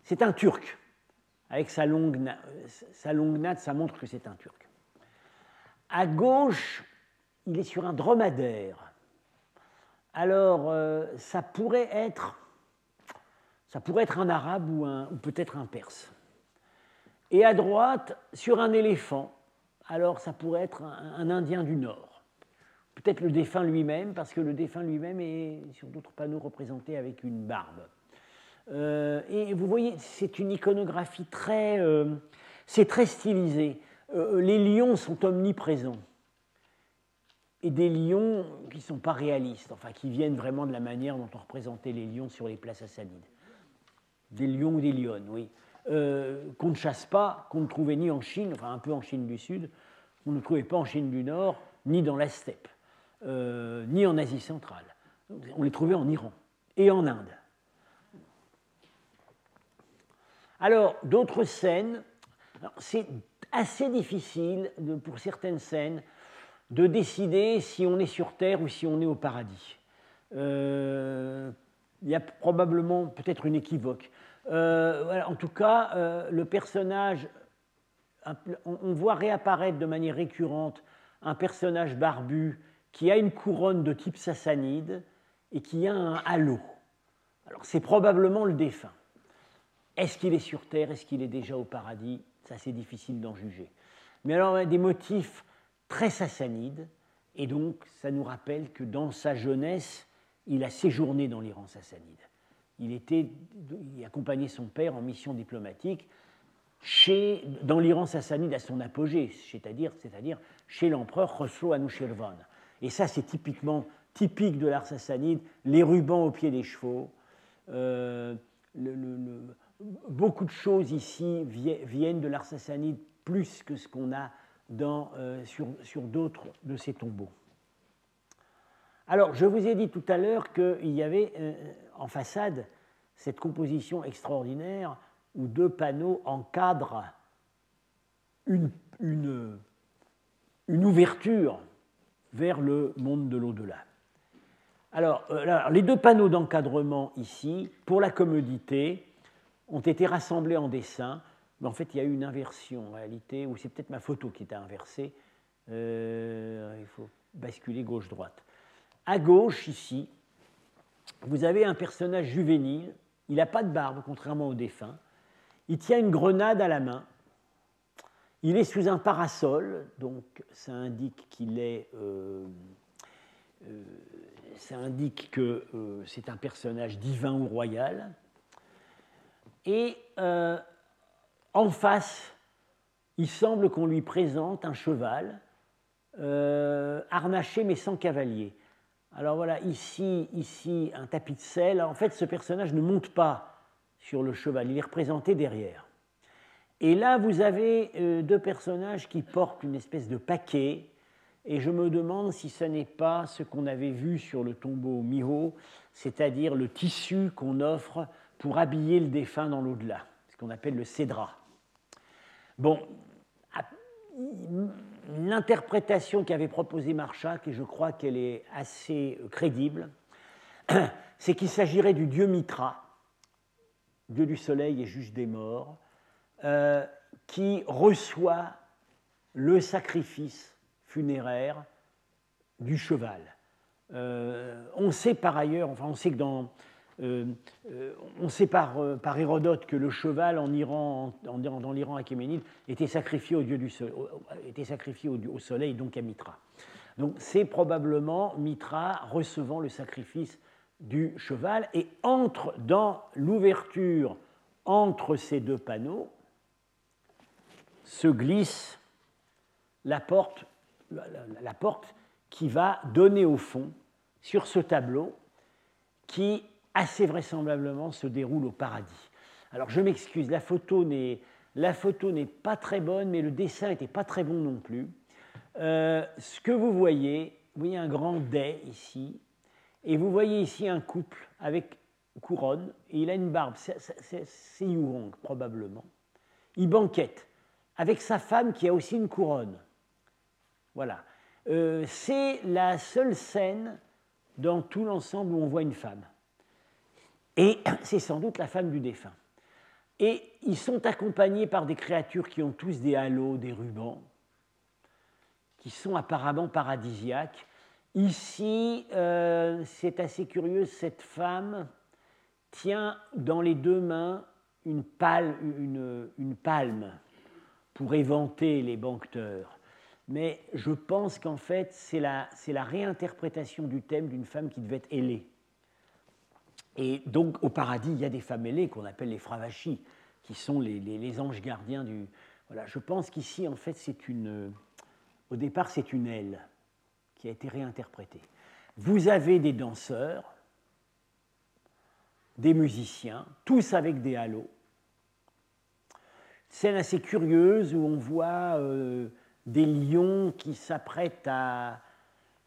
C'est un turc avec sa longue, sa longue natte, ça montre que c'est un Turc. À gauche, il est sur un dromadaire. Alors, euh, ça pourrait être, un arabe ou, peut-être un perse. Et à droite, sur un éléphant. Alors, ça pourrait être un, un Indien du Nord. Peut-être le défunt lui-même, parce que le défunt lui-même est sur d'autres panneaux représenté avec une barbe. Euh, et vous voyez, c'est une iconographie très, euh, c'est très stylisé. Euh, les lions sont omniprésents. Et des lions qui ne sont pas réalistes, enfin qui viennent vraiment de la manière dont on représentait les lions sur les places assanides. Des lions ou des lionnes, oui. qu'on ne chasse pas, qu'on ne trouvait ni en Chine, enfin un peu en Chine du Sud, qu'on ne trouvait pas en Chine du Nord, ni dans la steppe, ni en Asie centrale. On les trouvait en Iran et en Inde. Alors, d'autres scènes, c'est assez difficile pour certaines scènes de décider si on est sur Terre ou si on est au paradis. Euh, il y a probablement peut-être une équivoque. Euh, en tout cas, euh, le personnage, on, voit réapparaître de manière récurrente un personnage barbu qui a une couronne de type sassanide et qui a un halo. Alors c'est probablement le défunt. Est-ce qu'il est sur Terre? Est-ce qu'il est déjà au paradis? C'est difficile d'en juger. Mais alors, on a des motifs très sassanides, et donc ça nous rappelle que dans sa jeunesse, il a séjourné dans l'Iran sassanide. Il, était, il accompagnait son père en mission diplomatique chez, dans l'Iran sassanide à son apogée, c'est-à-dire, c'est-à-dire chez l'empereur Khosrow Anushirvan. Et ça, c'est typiquement typique de l'art sassanide, les rubans au pied des chevaux, euh, le, beaucoup de choses ici viennent de l'art sassanide plus que ce qu'on a euh, sur, d'autres de ces tombeaux. Alors, je vous ai dit tout à l'heure qu'il y avait euh, en façade cette composition extraordinaire où deux panneaux encadrent une, ouverture vers le monde de l'au-delà. Alors, euh, les deux panneaux d'encadrement ici, pour la commodité, ont été rassemblés en dessin, mais en fait, il y a eu une inversion en réalité, ou c'est peut-être ma photo qui était inversée. Euh, il faut basculer gauche-droite. À gauche, ici, vous avez un personnage juvénile. Il n'a pas de barbe, contrairement au défunt. Il tient une grenade à la main. Il est sous un parasol, donc ça indique qu'il est. Euh, euh, ça indique que c'est un personnage divin ou royal. Et euh, en face, il semble qu'on lui présente un cheval euh, harnaché mais sans cavalier. Alors voilà, ici, ici, un tapis de sel. En fait, ce personnage ne monte pas sur le cheval, il est représenté derrière. Et là, vous avez euh, deux personnages qui portent une espèce de paquet, et je me demande si ce n'est pas ce qu'on avait vu sur le tombeau Miho, c'est-à-dire le tissu qu'on offre pour habiller le défunt dans l'au-delà, ce qu'on appelle le cédra. Bon, l'interprétation qu'avait proposée Marchak, et je crois qu'elle est assez crédible, c'est qu'il s'agirait du dieu Mitra, dieu du soleil et juge des morts, euh, qui reçoit le sacrifice funéraire du cheval. Euh, on sait par ailleurs, enfin on sait que dans, on sait par, par, Hérodote que le cheval en Iran, dans l'Iran achéménide, était sacrifié au dieu soleil, au soleil, donc à Mitra. Donc c'est probablement Mitra recevant le sacrifice du cheval et entre dans l'ouverture entre ces deux panneaux se glisse la porte, la, porte qui va donner au fond sur ce tableau qui assez vraisemblablement se déroule au paradis. Alors je m'excuse, la photo n'est pas très bonne, mais le dessin n'était pas très bon non plus. Euh, ce que vous voyez, vous voyez un grand dais ici, et vous voyez ici un couple avec couronne, et il a une barbe, c'est Yurong probablement. Il banquette avec sa femme qui a aussi une couronne. Voilà. Euh, c'est la seule scène dans tout l'ensemble où on voit une femme. Et c'est sans doute la femme du défunt. Et ils sont accompagnés par des créatures qui ont tous des halos, des rubans, qui sont apparemment paradisiaques. Ici, euh, c'est assez curieux, cette femme tient dans les deux mains une, palme, une palme pour éventer les banqueteurs. Mais je pense qu'en fait, c'est la, la, réinterprétation du thème d'une femme qui devait être ailée. Et donc, au paradis, il y a des femmes ailées qu'on appelle les fravachis, qui sont les, les, anges gardiens du. Voilà, je pense qu'ici, en fait, c'est une. Au départ, c'est une aile qui a été réinterprétée. Vous avez des danseurs, des musiciens, tous avec des halos, Scène assez curieuse où on voit euh, des lions qui s'apprêtent à,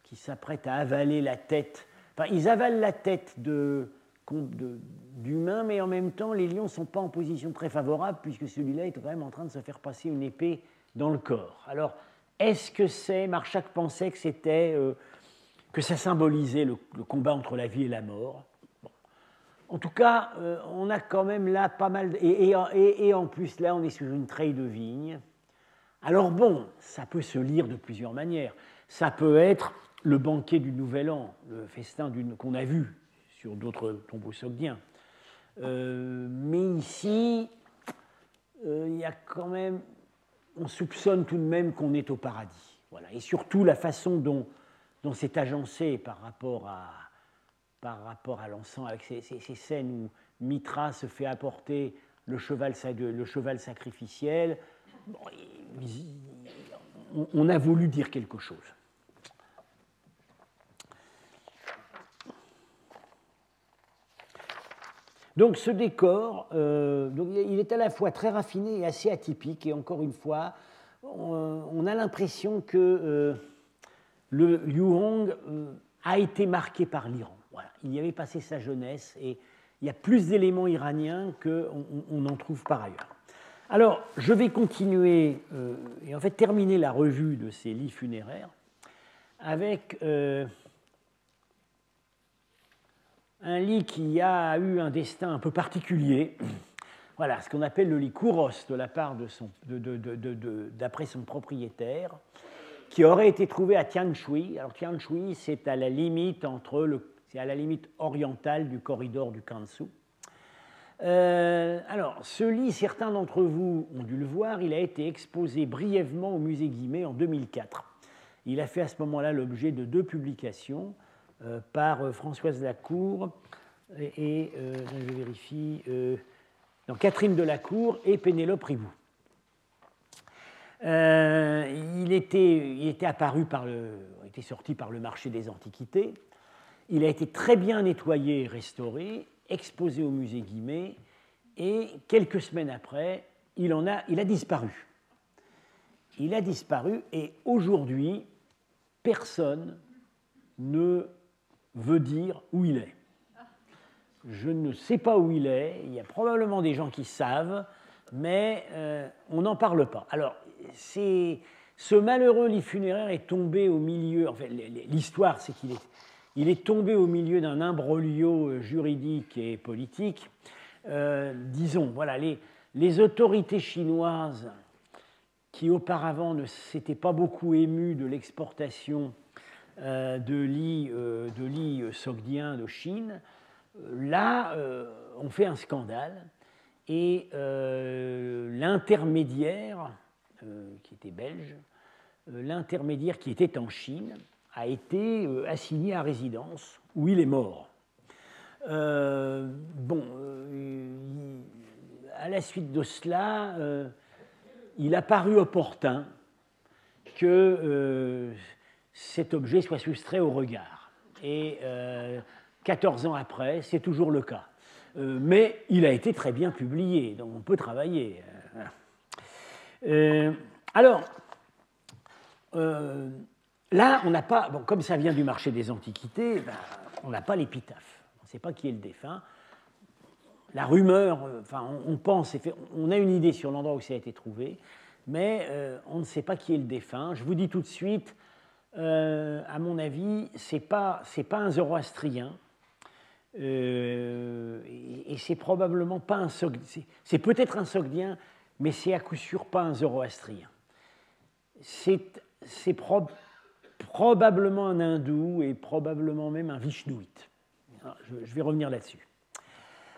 qui s'apprêtent à avaler la tête. Enfin, ils avalent la tête de, d'humains, mais en même temps, les lions ne sont pas en position très favorable puisque celui-là est quand même en train de se faire passer une épée dans le corps. Alors, est-ce que c'est, Marchak pensait que c'était, euh, que ça symbolisait le, combat entre la vie et la mort? En tout cas, euh, on a quand même là pas mal. et, en plus, là, on est sur une treille de vigne. Alors bon, ça peut se lire de plusieurs manières. Ça peut être le banquet du Nouvel An, le festin qu'on a vu sur d'autres tombeaux sogdiens. Euh, mais ici, euh, il y a quand même. On soupçonne tout de même qu'on est au paradis. Voilà. Et surtout la façon dont, dont c'est agencé par rapport à, par rapport à l'encens, avec ces, scènes où Mitra se fait apporter le cheval, le cheval sacrificiel. on a voulu dire quelque chose. Donc ce décor, euh, il est à la fois très raffiné et assez atypique, et encore une fois, on, a l'impression que euh, le Yuhong euh, a été marqué par l'Iran. Il y avait passé sa jeunesse et il y a plus d'éléments iraniens qu'on on en trouve par ailleurs. Alors, je vais continuer euh, et en fait terminer la revue de ces lits funéraires avec euh, un lit qui a eu un destin un peu particulier. Voilà, ce qu'on appelle le lit Kouros de la part d'après son propriétaire, qui aurait été trouvé à Tianshui. Alors Tianshui, c'est à la limite entre le c'est à la limite orientale du corridor du Kansu. Euh, alors, ce lit, certains d'entre vous ont dû le voir, il a été exposé brièvement au musée Guimet en 2004. Il a fait à ce moment-là l'objet de deux publications par euh, Françoise Lacour et, je vérifie, Catherine Delacour et Pénélope Ribou. il, était, il était apparu par le, était sorti par le marché des antiquités. Il a été très bien nettoyé et restauré, exposé au musée Guimet, et quelques semaines après, il, en a, il a disparu. Il a disparu, et aujourd'hui, personne ne veut dire où il est. Je ne sais pas où il est, il y a probablement des gens qui savent, mais euh, on n'en parle pas. Alors, ce malheureux lit funéraire est tombé au milieu, enfin, l'histoire c'est qu'il est, il est tombé au milieu d'un imbroglio juridique et politique. Euh, disons, voilà, les, les autorités chinoises qui auparavant ne s'étaient pas beaucoup émues de l'exportation euh, de lits euh, de sogdiens de Chine, là, on fait un scandale et l'intermédiaire, qui était belge, l'intermédiaire qui était en Chine, a été euh, assigné à résidence, où il est mort. Euh, bon, euh, à la suite de cela, il a paru opportun que cet objet soit soustrait au regard. Et 14 ans après, c'est toujours le cas. mais il a été très bien publié, donc on peut travailler. alors, Là, on n'a pas, bon, comme ça vient du marché des antiquités, ben, on n'a pas l'épitaphe. On ne sait pas qui est le défunt. La rumeur, euh, enfin, on, pense, on a une idée sur l'endroit où ça a été trouvé, mais euh, on ne sait pas qui est le défunt. Je vous dis tout de suite, euh, à mon avis, ce n'est pas, pas un zoroastrien. et, c'est probablement pas un c'est peut-être un sogdien, mais c'est à coup sûr pas un zoroastrien. C'est probablement probablement un hindou et probablement même un vishnouite. Je, vais revenir là-dessus.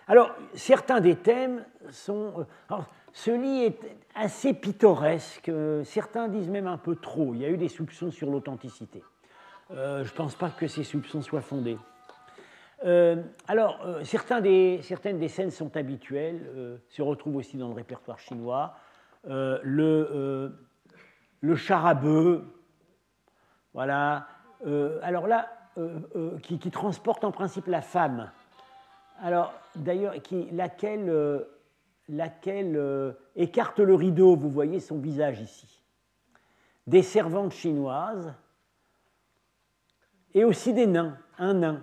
Alors, certains des thèmes sont... Euh, ce lit est assez pittoresque, euh, certains disent même un peu trop. Il y a eu des soupçons sur l'authenticité. Euh, je ne pense pas que ces soupçons soient fondés. alors, certains des, certaines des scènes sont habituelles, se retrouvent aussi dans le répertoire chinois. le, le voilà. Euh, alors là, euh, euh, qui, transporte en principe la femme. Alors, d'ailleurs, laquelle, laquelle écarte le rideau, vous voyez son visage ici. Des servantes chinoises et aussi des nains, un nain.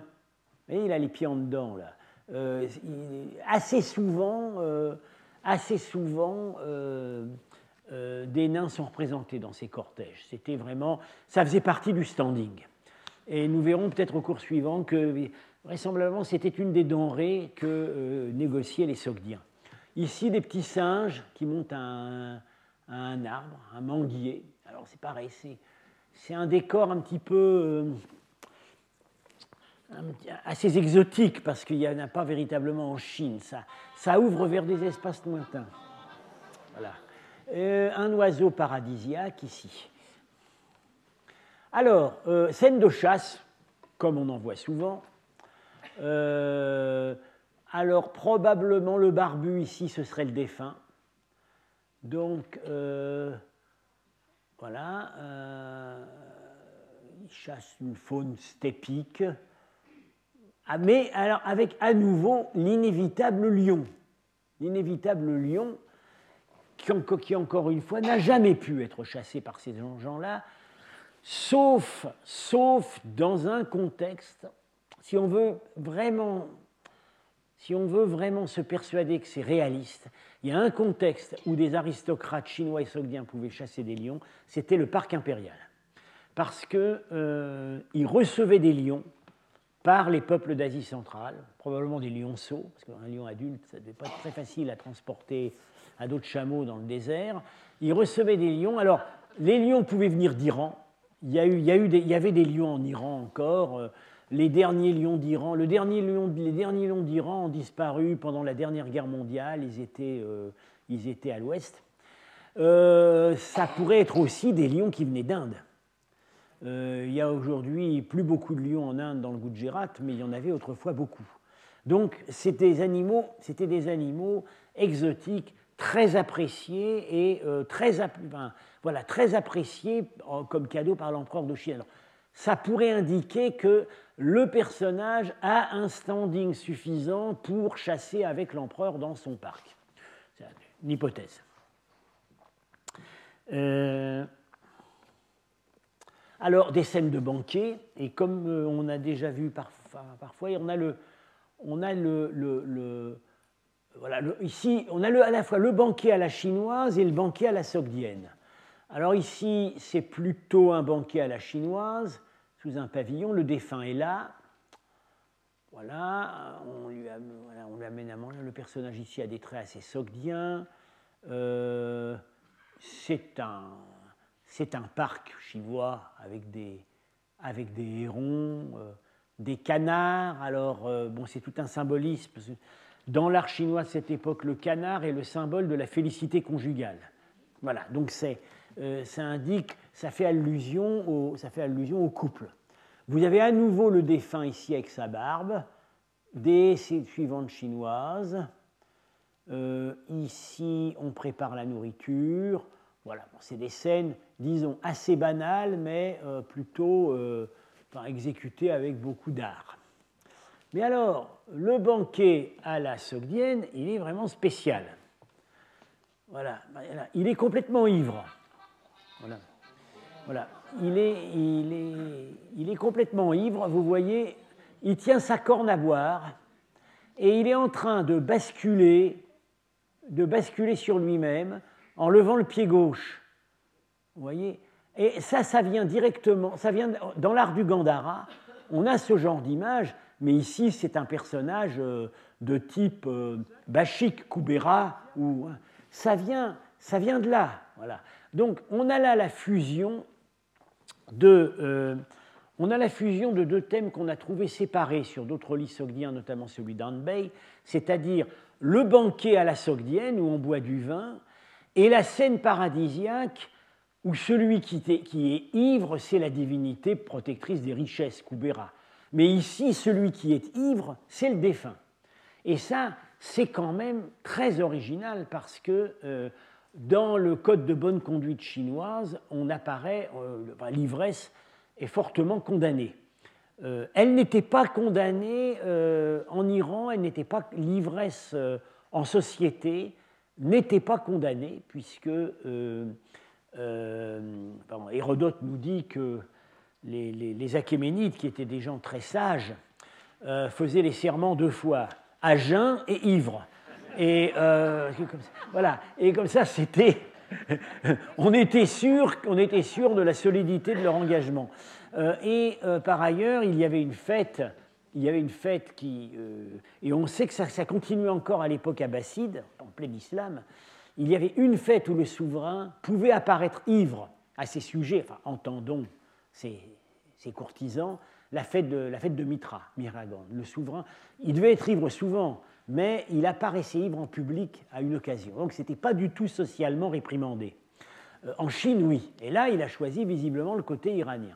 Vous voyez, il a les pieds en dedans, là. assez souvent, assez souvent euh, des nains sont représentés dans ces cortèges. C'était vraiment, ça faisait partie du standing. Et nous verrons peut-être au cours suivant que vraisemblablement c'était une des denrées que euh, négociaient les Sogdiens. Ici, des petits singes qui montent à un, arbre, un manguier. Alors c'est pareil, c'est un décor un petit peu euh, assez exotique parce qu'il n'y en a pas véritablement en Chine. Ça, ça ouvre vers des espaces lointains. Voilà. Euh, un oiseau paradisiaque ici. Alors, euh, scène de chasse, comme on en voit souvent. Euh, alors, probablement le barbu ici, ce serait le défunt. Donc, voilà. il chasse une faune stépique. Ah, mais alors, avec à nouveau l'inévitable lion. L'inévitable lion qui, encore une fois, n'a jamais pu être chassé par ces gens-là, sauf, sauf dans un contexte, si on veut vraiment, si on veut vraiment se persuader que c'est réaliste, il y a un contexte où des aristocrates chinois et sogdiens pouvaient chasser des lions, c'était le parc impérial. Parce qu'ils euh, recevaient des lions par les peuples d'Asie centrale, probablement des lionceaux, parce qu'un lion adulte, ça ne devait pas être très facile à transporter à d'autres chameaux dans le désert. Il recevait des lions. Alors, les lions pouvaient venir d'Iran. Il y, avait des lions en Iran encore. Euh, les derniers lions d'Iran, les derniers lions d'Iran ont disparu pendant la dernière guerre mondiale. Ils étaient, euh, ils étaient à l'ouest. Euh, ça pourrait être aussi des lions qui venaient d'Inde. il y a aujourd'hui plus beaucoup de lions en Inde dans le Gujarat, mais il y en avait autrefois beaucoup. Donc c'était des animaux, c'était des animaux exotiques très apprécié et très, voilà, très apprécié comme cadeau par l'empereur de Chine. ça pourrait indiquer que le personnage a un standing suffisant pour chasser avec l'empereur dans son parc. C'est une hypothèse. Euh, alors, des scènes de banquet, et comme euh, on a déjà vu parfois, on a le, voilà, ici, on a à la fois le banquet à la chinoise et le banquet à la sogdienne. Alors ici, c'est plutôt un banquet à la chinoise, sous un pavillon, le défunt est là. Voilà, on lui, amène à manger. Le personnage ici a des traits assez sogdiens. Euh, c'est un, parc chinois avec des, hérons, euh, des canards. Alors, euh, bon, c'est tout un symbolisme. Dans l'art chinois de cette époque, le canard est le symbole de la félicité conjugale. Voilà, donc c'est, ça indique, ça fait, allusion au, couple. Vous avez à nouveau le défunt ici avec sa barbe, des suivantes chinoises. ici, on prépare la nourriture. Voilà, c'est des scènes, disons, assez banales, mais euh, plutôt euh, exécutées avec beaucoup d'art. Mais alors, le banquet à la Sogdienne, il est vraiment spécial. Voilà, il est complètement ivre. Voilà. Voilà. Il, est, il, est, il est complètement ivre, vous voyez, il tient sa corne à boire et il est en train de basculer, de basculer sur lui-même en levant le pied gauche. Vous voyez? Et ça, ça vient directement, ça vient dans l'art du Gandhara, on a ce genre d'image, mais ici c'est un personnage euh, de type euh, Bashik, Kubera, ou, hein. ça, vient, ça vient de là. Voilà. Donc on a là la fusion de, euh, on a la fusion de deux thèmes qu'on a trouvés séparés sur d'autres lits sogdiens, notamment celui d'Anbei, c'est-à-dire le banquet à la sogdienne où on boit du vin et la scène paradisiaque où celui qui, est ivre, c'est la divinité protectrice des richesses, Kubera. Mais ici, celui qui est ivre, c'est le défunt. Et ça, c'est quand même très original parce que euh, dans le code de bonne conduite chinoise, on apparaît, euh, l'ivresse est fortement condamnée. Euh, elle n'était pas condamnée en Iran, elle n'était pas l'ivresse en société, n'était pas condamné, puisque euh, euh, Hérodote nous dit que les, Achéménides, qui étaient des gens très sages, euh, faisaient les serments deux fois, à jeun et ivre. Et voilà. Et comme ça, c'était. on était sûr, on était sûr de la solidité de leur engagement. et par ailleurs, il y avait une fête il y avait une fête qui. Euh, et on sait que ça, ça continuait encore à l'époque abbasside, en plein islam. Il y avait une fête où le souverain pouvait apparaître ivre à ses sujets, enfin, entendons ses, courtisans, la fête, de, la fête de Mitra, Miragon. Le souverain, il devait être ivre souvent, mais il apparaissait ivre en public à une occasion. Donc ce n'était pas du tout socialement réprimandé. Euh, en Chine, oui. Et là, il a choisi visiblement le côté iranien.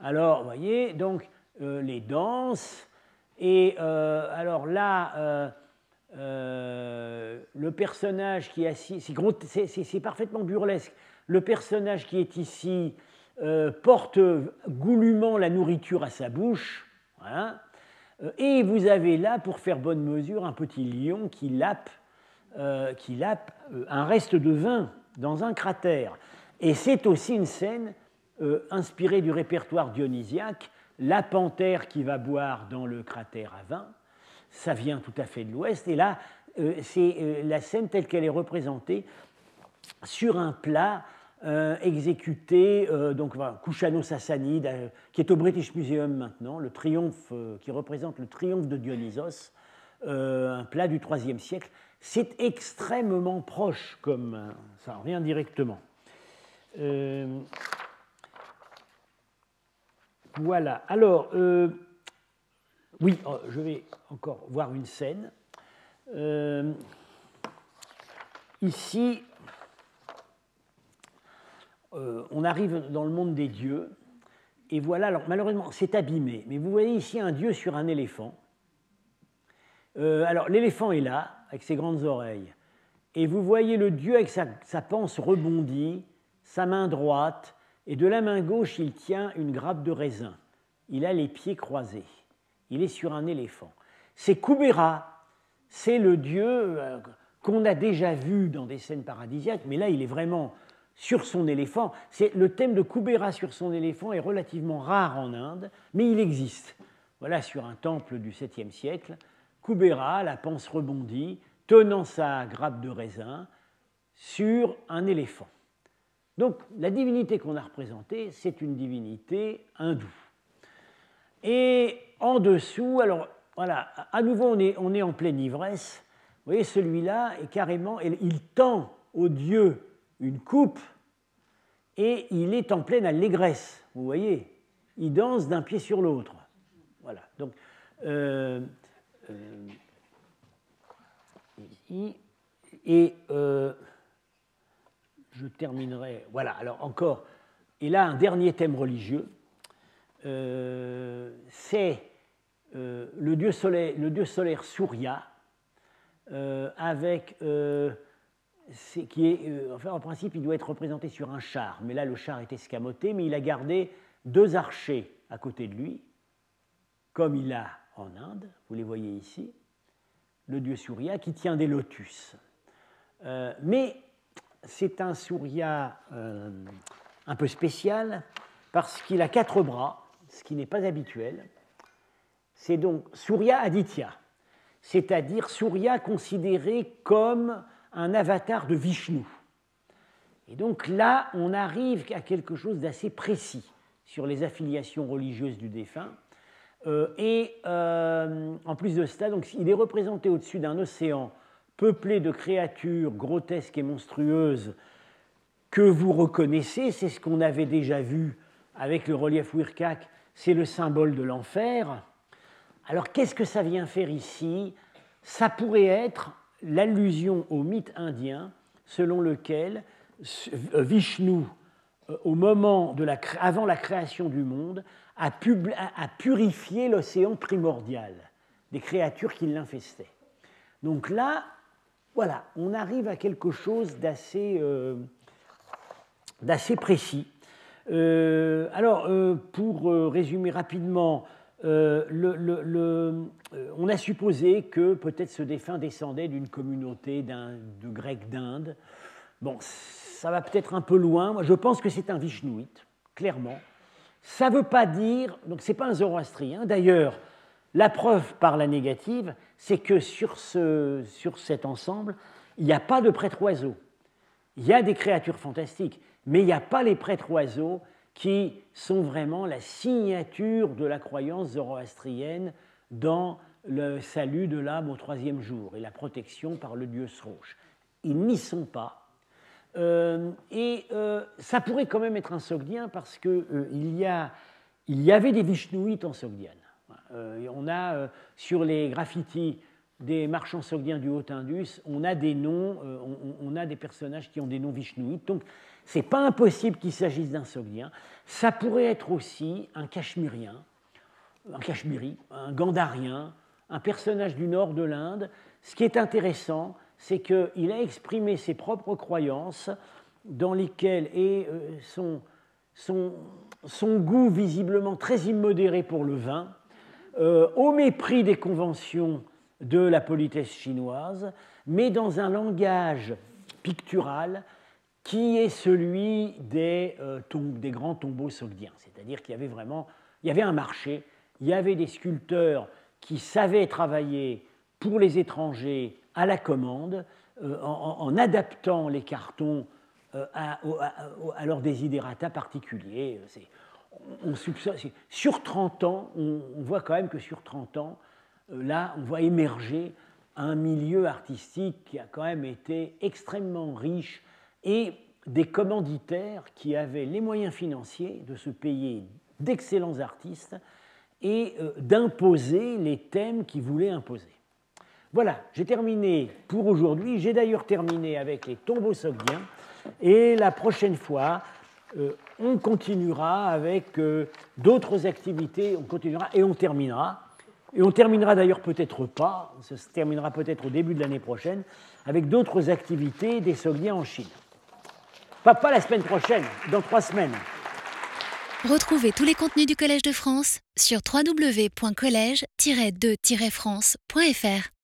Alors, vous voyez, donc euh, les danses. Et euh, alors là, le personnage qui est assis, c'est parfaitement burlesque. Le personnage qui est ici porte goulûment la nourriture à sa bouche. Et vous avez là, pour faire bonne mesure, un petit lion qui lappe, qui lappe un reste de vin dans un cratère. Et c'est aussi une scène inspirée du répertoire dionysiaque la panthère qui va boire dans le cratère à vin, ça vient tout à fait de l'ouest. Et là, euh, c'est euh, la scène telle qu'elle est représentée sur un plat euh, exécuté, donc voilà, Kushano Sassanide, qui est au British Museum maintenant, le triomphe qui représente le triomphe de Dionysos, un plat du IIIe siècle. C'est extrêmement proche, comme ça revient directement. Voilà. Alors, euh, oui, oh, je vais encore voir une scène. Euh, ici, euh, on arrive dans le monde des dieux. Et voilà, alors malheureusement, c'est abîmé. Mais vous voyez ici un dieu sur un éléphant. alors, l'éléphant est là, avec ses grandes oreilles. et vous voyez le dieu avec sa, sa panse rebondie, sa main droite, et de la main gauche, il tient une grappe de raisin. Il a les pieds croisés. Il est sur un éléphant. C'est Kubera, c'est le dieu euh, qu'on a déjà vu dans des scènes paradisiaques, mais là, il est vraiment sur son éléphant. C'est le thème de Kubera sur son éléphant est relativement rare en Inde, mais il existe. Voilà sur un temple du 7e siècle, Kubera, la panse rebondie, tenant sa grappe de raisin sur un éléphant. Donc la divinité qu'on a représentée, c'est une divinité hindoue. Et en dessous, alors voilà, à nouveau on est, on est en pleine ivresse. Vous voyez, celui-là est carrément, il tend au dieu une coupe et il est en pleine allégresse. Vous voyez, il danse d'un pied sur l'autre. Voilà. Donc, euh, euh, et euh, je terminerai. Voilà, alors encore, et là un dernier thème religieux, c'est le, dieu solaire, le dieu solaire Surya, avec qui est, euh, enfin, en principe, il doit être représenté sur un char, mais là, le char est escamoté, mais il a gardé deux archers à côté de lui, comme il a en Inde, vous les voyez ici, le dieu Surya qui tient des lotus. Euh, mais c'est un Surya euh, un peu spécial parce qu'il a quatre bras, ce qui n'est pas habituel. C'est donc Surya Aditya, c'est-à-dire Surya considéré comme un avatar de Vishnu. Et donc là, on arrive à quelque chose d'assez précis sur les affiliations religieuses du défunt. Euh, et euh, en plus de cela, donc, il est représenté au-dessus d'un océan peuplé de créatures grotesques et monstrueuses que vous reconnaissez. C'est ce qu'on avait déjà vu avec le relief Wirkak, c'est le symbole de l'enfer. Alors qu'est-ce que ça vient faire ici? Ça pourrait être l'allusion au mythe indien selon lequel euh, Vishnu, euh, au moment de la, avant la création du monde, a, purifié l'océan primordial des créatures qui l'infestaient. Donc là, voilà, on arrive à quelque chose d'assez euh, précis. alors, pour résumer rapidement, le, euh, on a supposé que peut-être ce défunt descendait d'une communauté de Grecs d'Inde. Bon, ça va peut-être un peu loin. Moi, je pense que c'est un Vishnouite, clairement. Ça ne veut pas dire, donc c'est pas un zoroastrien. D'ailleurs, la preuve par la négative, c'est que sur, ce, sur cet ensemble, il n'y a pas de prêtre oiseau. Il y a des créatures fantastiques, mais il n'y a pas les prêtres oiseaux qui sont vraiment la signature de la croyance zoroastrienne dans le salut de l'âme au troisième jour et la protection par le dieu Sroche. Ils n'y sont pas. Euh, et euh, ça pourrait quand même être un Sogdien parce qu'il euh, y, il y avait des Vishnouites en Sogdiane. on a sur les graffitis des marchands sogdiens du Haut-Indus, on a des noms, on, on, a des personnages qui ont des noms vishnouites. Donc, c'est pas impossible qu'il s'agisse d'un Sogdien. Ça pourrait être aussi un Cachemérien, un Cachemiri, un Gandarien, un personnage du nord de l'Inde. Ce qui est intéressant, c'est qu'il a exprimé ses propres croyances dans lesquelles et euh, son, son, goût visiblement très immodéré pour le vin, euh, au mépris des conventions de la politesse chinoise, mais dans un langage pictural qui est celui des, euh, des grands tombeaux sogdiens. C'est-à-dire qu'il y avait vraiment il y avait un marché il y avait des sculpteurs qui savaient travailler pour les étrangers à la commande, euh, en, adaptant les cartons euh, à, leurs desiderata particuliers. Sur 30 ans, on, voit quand même que sur 30 ans, là, on voit émerger un milieu artistique qui a quand même été extrêmement riche et des commanditaires qui avaient les moyens financiers de se payer d'excellents artistes et euh, d'imposer les thèmes qu'il voulait imposer. Voilà, j'ai terminé pour aujourd'hui. J'ai d'ailleurs terminé avec les tombeaux sogdiens. Et la prochaine fois, euh, on continuera avec euh, d'autres activités. On continuera et on terminera Et on terminera d'ailleurs peut-être pas, ça se terminera peut-être au début de l'année prochaine, avec d'autres activités des Sogliens en Chine. Pas, pas la semaine prochaine, dans trois semaines. Retrouvez tous les contenus du Collège de France sur www.colège-2-france.fr.